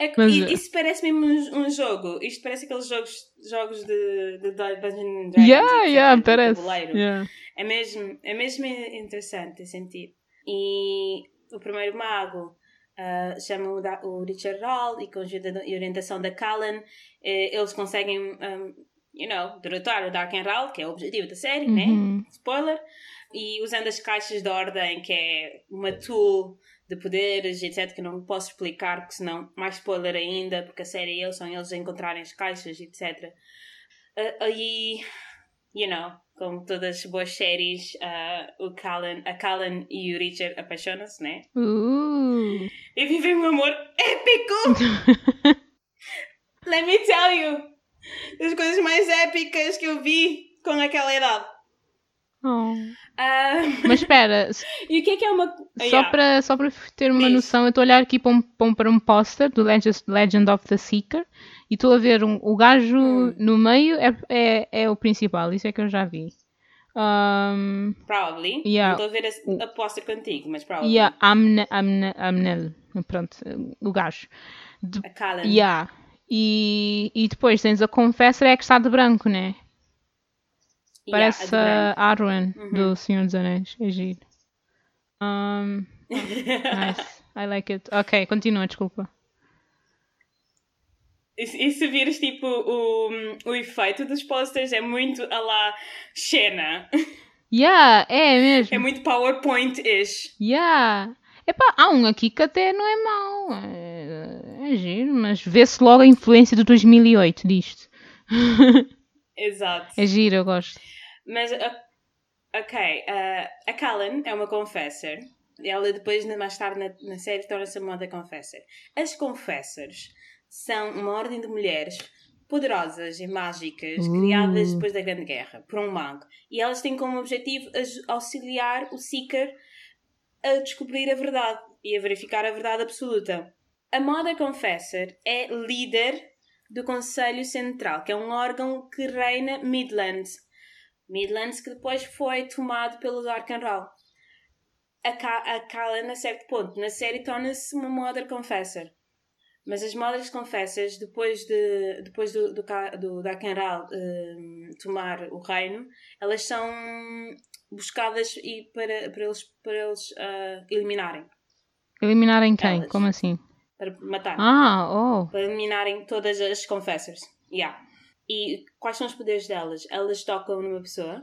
É, Mas, eh, isso parece mesmo um, um jogo. Isto parece aqueles jogos, jogos de, de Dungeons and Dragons. yeah, etc, yeah, parece. Yeah. É, mesmo, é mesmo interessante esse sentido. E o primeiro mago ah, chama o, da- o Richard Hall e com a ajuda e orientação da Callan eh, eles conseguem, um, you know, derrotar o Darkenral, que é o objetivo da série, né? Uhum. Spoiler. E usando as caixas de ordem, que é uma tool de poderes, etc., que não posso explicar, porque senão mais spoiler ainda, porque a série é eles, são eles a encontrarem as caixas, etc. Ah, Aí, you know, como todas as boas séries, ah, o Callan, a Callan e o Richard apaixonam-se, né? Uh. E vivem um amor épico! Let me tell you! Das coisas mais épicas que eu vi com aquela idade. Oh. Ah, Mas espera, e o que é que é uma. só Yeah. para só para ter uma Diz. noção, eu estou a olhar aqui para um, para um, um póster do Legend, of the Seeker e estou a ver um- o gajo Hum. no meio é, é, é o principal, isso é que eu já vi. Um, Probably. Yeah. Não estou a ver a, a poster contigo, mas probably. a Amne, Amne, Amnel, pronto, o gajo. De- A Callan. yeah. E, e depois tens a Confessor, é que está de branco, né? Yeah, Parece a de a. Arwen Uhum. do Senhor dos Anéis. É giro. Um, Nice. I like it. Ok, continua, desculpa. E, se- e se vires tipo o, o efeito dos posters é muito a lá Xena. Yeah, é mesmo. É muito PowerPoint-ish. Yeah. Epá, há um aqui que até não é mau. É, é giro, mas vê-se logo a influência do 2008 disto. Exato. É giro, eu gosto. Mas, ok, a- a Callan é uma confessor. Ela depois, mais tarde na, na série, torna-se uma moda confessor. As confessors são uma ordem de mulheres poderosas e mágicas Uh. criadas depois da Grande Guerra por um mago. E elas têm como objetivo auxiliar o Seeker a descobrir a verdade e a verificar a verdade absoluta. A Moda Confessor é líder do Conselho Central, que é um órgão que reina Midlands. Midlands que depois foi tomado pelo Darkenral. A, Ka a Callan, a certo ponto, na série torna-se uma Mother Confessor. Mas as Mothers Confessors, depois, de, depois do, do, do Darkenral hum, tomar o reino, elas são buscadas e para, para eles, para eles ah, eliminarem. Eliminarem quem? Elas. Como assim? Para matar. Ah, oh. para eliminarem todas as confessors. Yeah. E quais são os poderes delas? Elas tocam numa pessoa,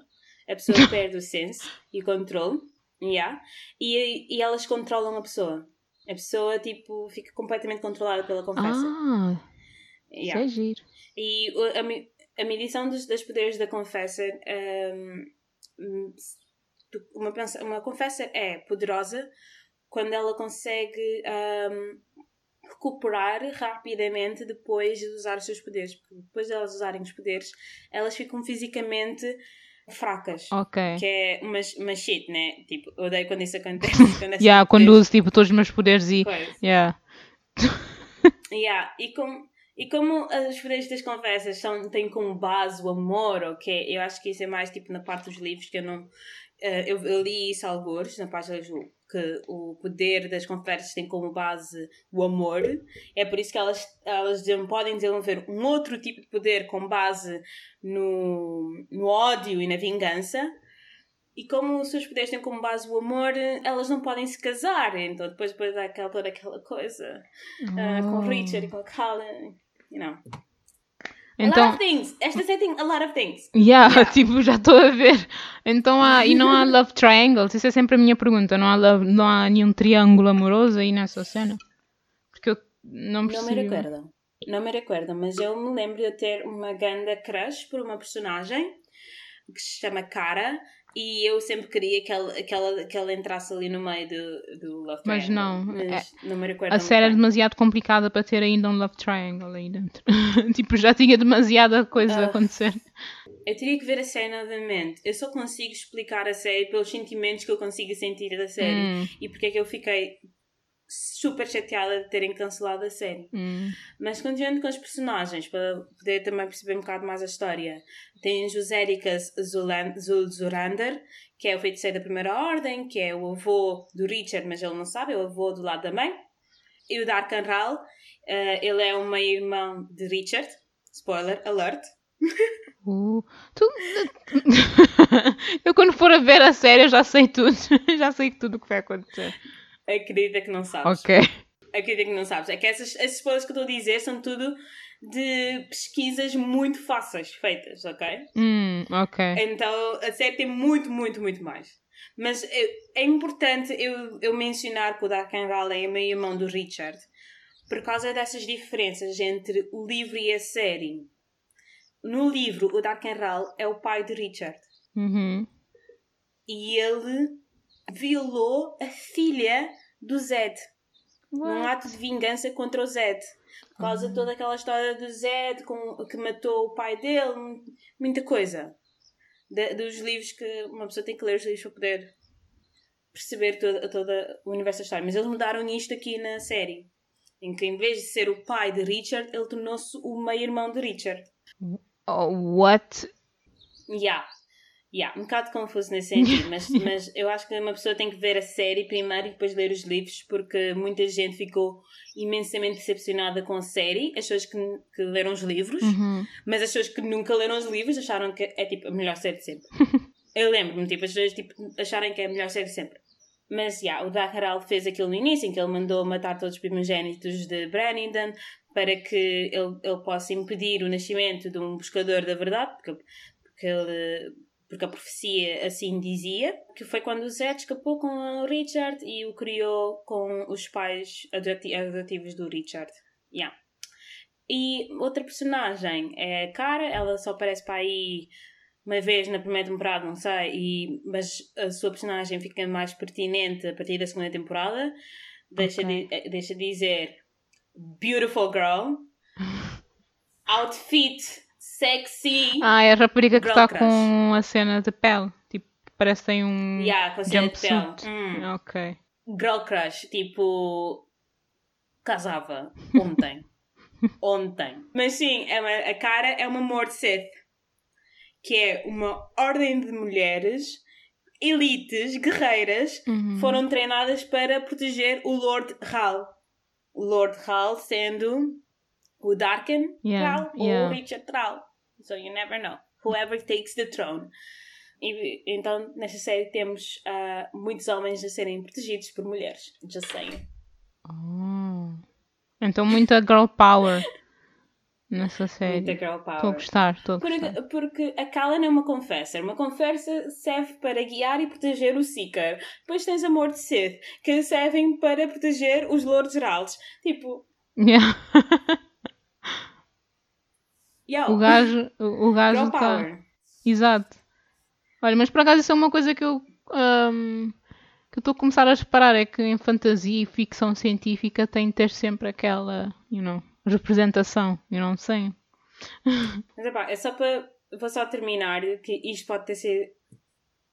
a pessoa perde o senso e o controle, yeah. e, e elas controlam a pessoa. A pessoa, tipo, fica completamente controlada pela confessor. Ah, isso Yeah. é giro. E a, a medição dos, dos poderes da confessor, hum, hum, uma, uma confessor é poderosa quando ela consegue hum, recuperar rapidamente depois de usar os seus poderes. Porque depois de elas usarem os poderes, elas ficam fisicamente fracas. Ok. Que é uma, uma shit, né? Tipo, eu odeio quando isso acontece. Quando Yeah, quando uso tipo todos os meus poderes e. Yeah. Yeah, e como, e como os poderes das conversas são, têm como base o amor, ok? Eu acho que isso é mais tipo na parte dos livros que eu não. eh, eu, eu li isso alguns, na página do- o poder das conversas tem como base o amor. É por isso que elas, elas podem desenvolver um outro tipo de poder com base no, no ódio e na vingança. E como os seus poderes têm como base o amor, elas não podem se casar. Então depois, depois há aquela, toda aquela coisa uh, com o Oh. Richard e com a Callan, you know. A lot Então, of things. Esta tem a lot of things. yeah, Yeah. tipo, já estou a ver. Então há, e não há love triangles? Isso é sempre a minha pergunta. Não há, love, não há nenhum triângulo amoroso aí nessa cena? Porque eu não Não me recordo. Não me recordo, mas eu me lembro de ter uma ganda crush por uma personagem que se chama Cara e eu sempre queria que ela, que ela, que ela entrasse ali no meio do, do Love Mas Triangle. não, Mas não me recordo. A série é bem. demasiado complicada para ter ainda um love triangle aí dentro. tipo, já tinha demasiada coisa a Ah. acontecer. Eu teria que ver a série novamente. Eu só consigo explicar a série pelos sentimentos que eu consigo sentir da série. Hum, E porque é que eu fiquei super chateada de terem cancelado a série. hum. Mas continuando com os personagens, para poder também perceber um bocado mais a história. Tem Joséricas Zulan- Zul Zurander, que é o feiticeiro da primeira ordem, que é o avô do Richard, mas ele não sabe, é o avô do lado da mãe. E o Dark Anral, eh, ele é um meio-irmão de Richard. Spoiler alert. Uh, tu... eu quando for a ver a série eu já sei tudo. já sei tudo o que vai acontecer. Acredita que não sabes. Ok. Acredita que não sabes. É que essas, esses spoilers que eu estou a dizer são tudo de pesquisas muito fáceis feitas, ok? Hum, ok. Então a série tem muito, muito, muito mais. Mas é, é importante eu, eu mencionar que o Dark Raleigh é meio irmão do Richard por causa dessas diferenças entre o livro e a série. No livro, o Dark Raleigh é o pai de Richard Uhum. e ele violou a filha do Zed num ato de vingança contra o Zed. Por causa de toda aquela história do Zed com, que matou o pai dele, muita coisa. De- dos livros que uma pessoa tem que ler os livros para poder perceber toda, toda o universo da história. Mas eles mudaram isto aqui na série. Em que em vez de ser o pai de Richard, ele tornou-se o meio-irmão de Richard. Oh, what? Yeah. Yeah, um bocado confuso nesse sentido, mas, mas eu acho que uma pessoa tem que ver a série primeiro e depois ler os livros, porque muita gente ficou imensamente decepcionada com a série, as pessoas que, que leram os livros, Uhum. mas as pessoas que nunca leram os livros acharam que é tipo a melhor série de sempre. eu lembro-me, tipo, as pessoas tipo, acharem que é a melhor série de sempre. mas, yeah, o Dakaral fez aquilo no início, em que ele mandou matar todos os primogênitos de Brandon para que ele, ele possa impedir o nascimento de um buscador da verdade, porque, porque, ele, porque a profecia assim dizia, que foi quando o Zed escapou com o Richard e o criou com os pais adotivos do Richard. Yeah. E outra personagem é a Cara, ela só aparece para aí uma vez na primeira temporada, não sei, e, mas a sua personagem fica mais pertinente a partir da segunda temporada. Deixa, okay. de, deixa de dizer Beautiful Girl. Outfit sexy. Ah, é a rapariga que está com a cena de pele. Tipo, parece que tem um. Yeah, com a cena de pele. Hum. Ok. Girl crush, tipo. Casava ontem. ontem. Mas sim, é uma, a cara é uma Mord Sith que é uma ordem de mulheres elites, guerreiras, uhum. foram treinadas para proteger o Lord Hal. O Lord Hal sendo o Darken yeah, yeah. ou o Richard Hal. So you never know. Whoever takes the throne. E, então, nesta série temos uh, muitos homens a serem protegidos por mulheres. Just saying. Oh. Então, muita girl power. nessa série. Muita girl power. Estou a gostar, estou a gostar. Porque, a Callan é uma confessor. Uma confessor serve para guiar e proteger o Seeker. Depois tens Amor de Sith, que servem para proteger os Lords Geralds. Tipo... Yeah. O gajo... O, gajo tá... power. Exato. Olha, mas por acaso isso é uma coisa que eu... Um, que eu estou a começar a reparar é que em fantasia e ficção científica tem de ter sempre aquela, you know, representação, eu não sei. Mas epá, é só para. Vou só terminar, que isto pode ter sido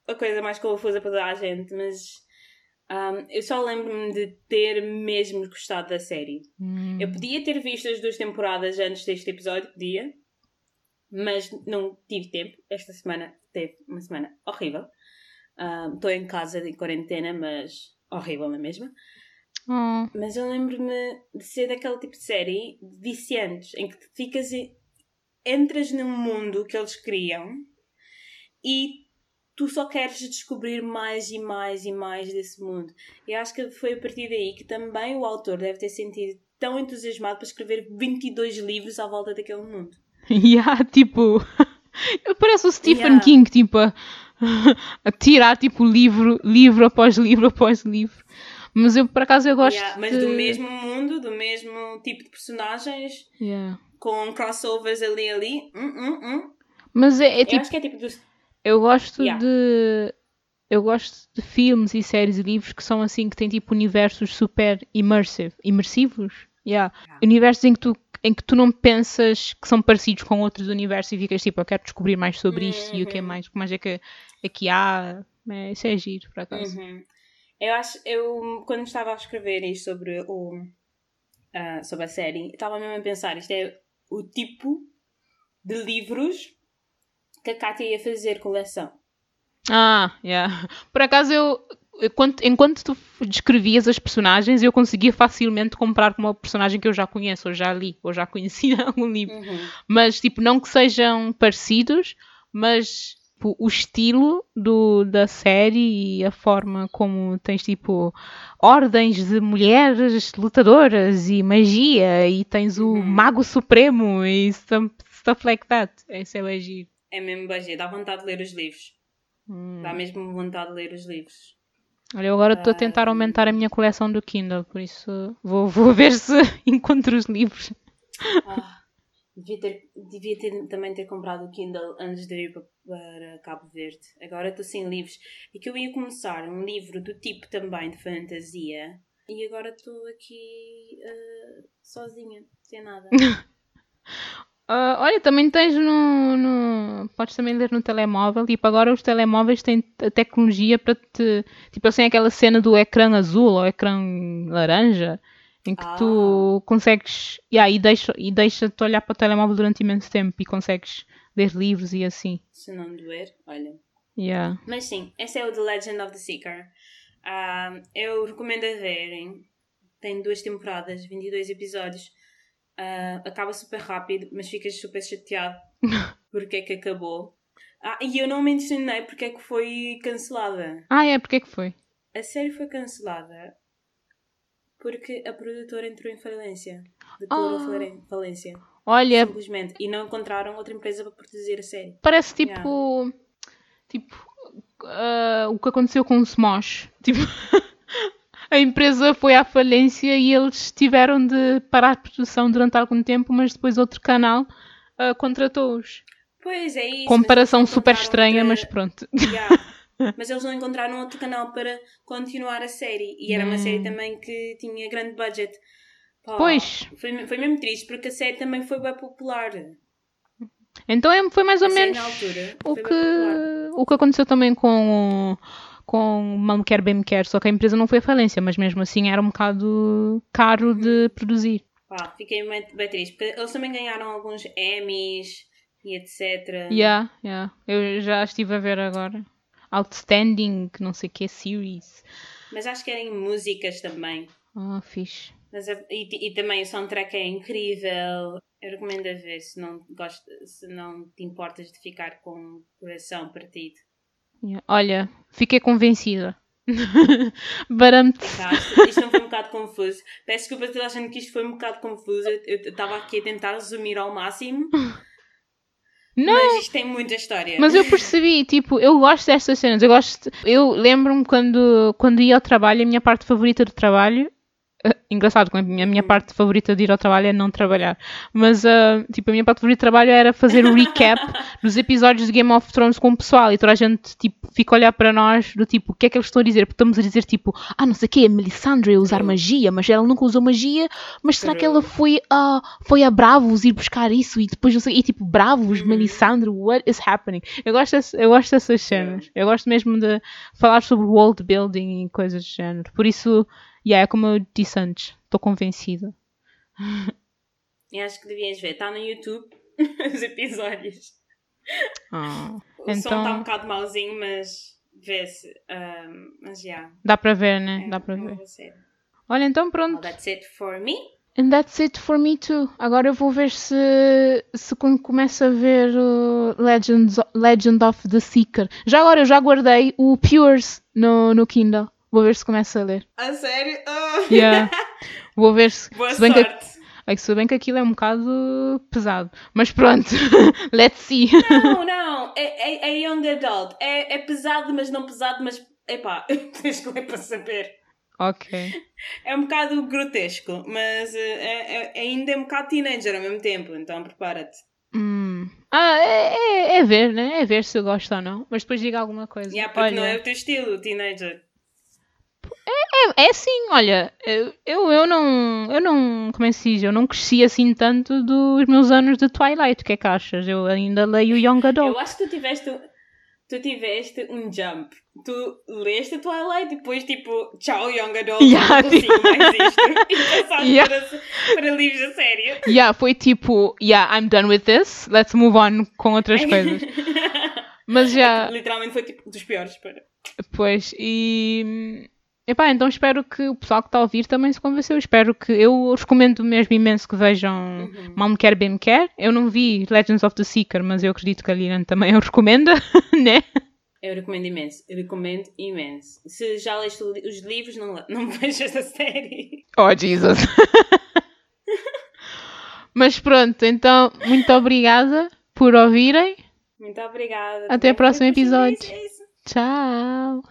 a coisa mais confusa para toda a gente, mas um, eu só lembro-me de ter mesmo gostado da série. Hum. Eu podia ter visto as duas temporadas antes deste episódio, podia, mas não tive tempo. Esta semana teve uma semana horrível. Estou um, em casa em quarentena, mas horrível na mesma. Hum. Mas eu lembro-me de ser daquele tipo de série de viciantes, em que ficas. entras num mundo que eles criam e tu só queres descobrir mais e mais e mais desse mundo. E acho que foi a partir daí que também o autor deve ter sentido tão entusiasmado para escrever 22 livros à volta daquele mundo. Yeah, tipo. Parece o Stephen yeah. King, tipo, a, a tirar tipo livro, livro após livro após livro. Mas eu, por acaso, eu gosto. Yeah, mas de... do mesmo mundo, do mesmo tipo de personagens, yeah. com crossovers ali ali. Hum, hum, hum. Mas é, é tipo. Eu acho que é tipo. Eu gosto yeah. de. Eu gosto de filmes e séries e livros que são assim, que têm tipo universos super immersive, imersivos. Yeah. Universos em que, tu, em que tu não pensas que são parecidos com outros universos e ficas tipo, eu quero descobrir mais sobre isto uhum. e o que é uhum. mais, o que mais é que aqui há. É, isso é giro, por acaso. Uhum. Eu acho, eu quando estava a escrever isto sobre o uh, sobre a série, estava mesmo a pensar, isto é o tipo de livros que a Kátia ia fazer coleção. Ah, yeah. Por acaso eu enquanto, enquanto tu descrevias as personagens, eu conseguia facilmente comprar com uma personagem que eu já conheço, ou já li, ou já conheci em algum livro. Uhum. Mas, tipo, não que sejam parecidos, mas tipo, o estilo do, da série e a forma como tens tipo ordens de mulheres lutadoras e magia e tens o uhum. mago supremo e stuff, like that. Isso é magia. É mesmo magia, dá vontade de ler os livros. Hum. Dá mesmo vontade de ler os livros. Olha, eu agora estou a tentar aumentar a minha coleção do Kindle, por isso vou, vou ver se encontro os livros. Ah. Devia, ter, devia ter, também ter comprado o Kindle antes de ir para, para Cabo Verde. Agora estou sem livros. E que eu ia começar um livro do tipo também de fantasia. E agora estou aqui uh, sozinha, sem nada. Uh, olha, também tens no, no, Podes também ler no telemóvel. Tipo, agora os telemóveis têm a tecnologia para te. Tipo, assim, aquela cena do ecrã azul ou ecrã laranja em que ah. tu consegues yeah, e deixa e deixa-te olhar para o telemóvel durante imenso tempo e consegues ler livros e assim. Se não doer, olha. Yeah. Mas sim, esse é o The Legend of the Seeker. Uh, eu recomendo a verem. Tem duas temporadas, 22 episódios. Uh, acaba super rápido, mas ficas super chateado porque é que acabou. Ah, e eu não mencionei porque é que foi cancelada. Ah, é? Porque é que foi? A série foi cancelada porque a produtora entrou em falência. Declarou Ah. falen- falência. Olha, Simplesmente. E não encontraram outra empresa para produzir a série. parece tipo. Tipo. ah, o que aconteceu com o Smosh. Tipo. A empresa foi à falência e eles tiveram de parar a produção durante algum tempo, mas depois outro canal ah, contratou-os. Pois é isso. Comparação super estranha, mas pronto. Yeah. Mas eles não encontraram outro canal para continuar a série. E era uma Hum. série também que tinha grande budget. Pá, Pois. Foi, foi mesmo triste porque a série também foi bem popular. Então é- foi mais A ou série menos altura o que, popular. o que aconteceu também com o com Mal Me Quer Bem Me Quer, só que a empresa não foi à falência, mas mesmo assim era um bocado caro de produzir. Pá, fiquei bem, bem triste. Porque eles também ganharam alguns Emmys e etc. Yeah, yeah. Eu já estive a ver agora. Outstanding, não sei o que, series. Mas acho que eram em músicas também. Ah, fixe. Mas e, e também o soundtrack é incrível. Eu recomendo a ver se não, gosta, se não te importas de ficar com o coração partido. Yeah. Olha, fiquei convencida. Barame Tá, isto, isto não foi um bocado confuso. Peço desculpa toda a gente que isto foi um bocado confuso. Eu estava aqui a tentar resumir ao máximo. Não, Mas isto tem muita história. Mas eu percebi, tipo, eu gosto destas cenas. Eu gosto. Eu lembro-me quando, quando ia ao trabalho, a minha parte favorita do trabalho. engraçado, a minha, a minha parte favorita de ir ao trabalho é não trabalhar. Mas, ah, tipo, a minha parte favorita de trabalho era fazer o recap dos episódios de Game of Thrones com o pessoal. E toda a gente, tipo, fica a olhar para nós do tipo, o que é que eles estão a dizer? Porque estamos a dizer, tipo, ah, não sei o quê, a Melisandre ia usar magia, mas ela nunca usou magia. Mas será que ela foi a, foi a Bravos ir buscar isso? E depois, não sei, e tipo, Bravos, Melisandre, what is happening? Eu gosto, desse- eu gosto dessas cenas. Eu gosto mesmo de falar sobre world building e coisas do género. Por isso, yeah, é como eu disse antes, estou convencida. E acho que devias ver. Está no YouTube os episódios. Ah, O som está um então, bocado mauzinho, mas vê-se. Ahm, mas já. dá para ver, né? é, Dá para é ver. Olha, então Well, pronto. that's it for me. And that's it for me too. Agora eu vou ver se, se quando começo a ver o Legends, Legend of the Seeker. Já agora eu já guardei o Pures no, no Kindle. Vou ver se começo a ler. A sério? Oh. Yeah. Vou ver se. Boa se bem que, sorte. é que se bem que aquilo é um bocado pesado. Mas pronto. Let's see. Não, não. É, é, é young adult. É, é pesado, mas não pesado, mas. Epá, tens que ler para saber. ok. É um bocado grotesco, mas eh, é, é- ainda é um bocado teenager ao mesmo tempo, então prepara-te. Hum. Ah, é, é, é ver, né? É ver se eu gosto ou não. Mas depois diga alguma coisa. Yeah, porque Olha, não é o teu estilo, teenager. É, é sim, olha, eu, eu, não, eu não, como é que se diz, eu não cresci assim tanto dos meus anos de Twilight, o que é que achas? Eu ainda leio Young Adult. Eu acho que tu tiveste, tu tiveste um jump. Tu leste Twilight e depois tipo, tchau, young adult, Yeah, não consigo mais isto. E passaste Yeah. para, para livros a sério. Yeah, foi tipo, yeah, I'm done with this, let's move on com outras coisas. Mas já, Literalmente foi tipo dos piores para. pois, e... Epá, então espero que o pessoal que está a ouvir também se convenceu. Espero que... Eu recomendo mesmo imenso que vejam Mal Me Quer, Bem Me Quer. Eu não vi Legends of the Seeker, mas eu acredito que a Lilian também o recomenda, né? Eu recomendo imenso, eu recomendo imenso. Se já leste os livros, não, não vejas a série. Oh, Jesus. Mas pronto, então, muito obrigada por ouvirem. Muito obrigada. Até o próximo episódio. isso. Tchau.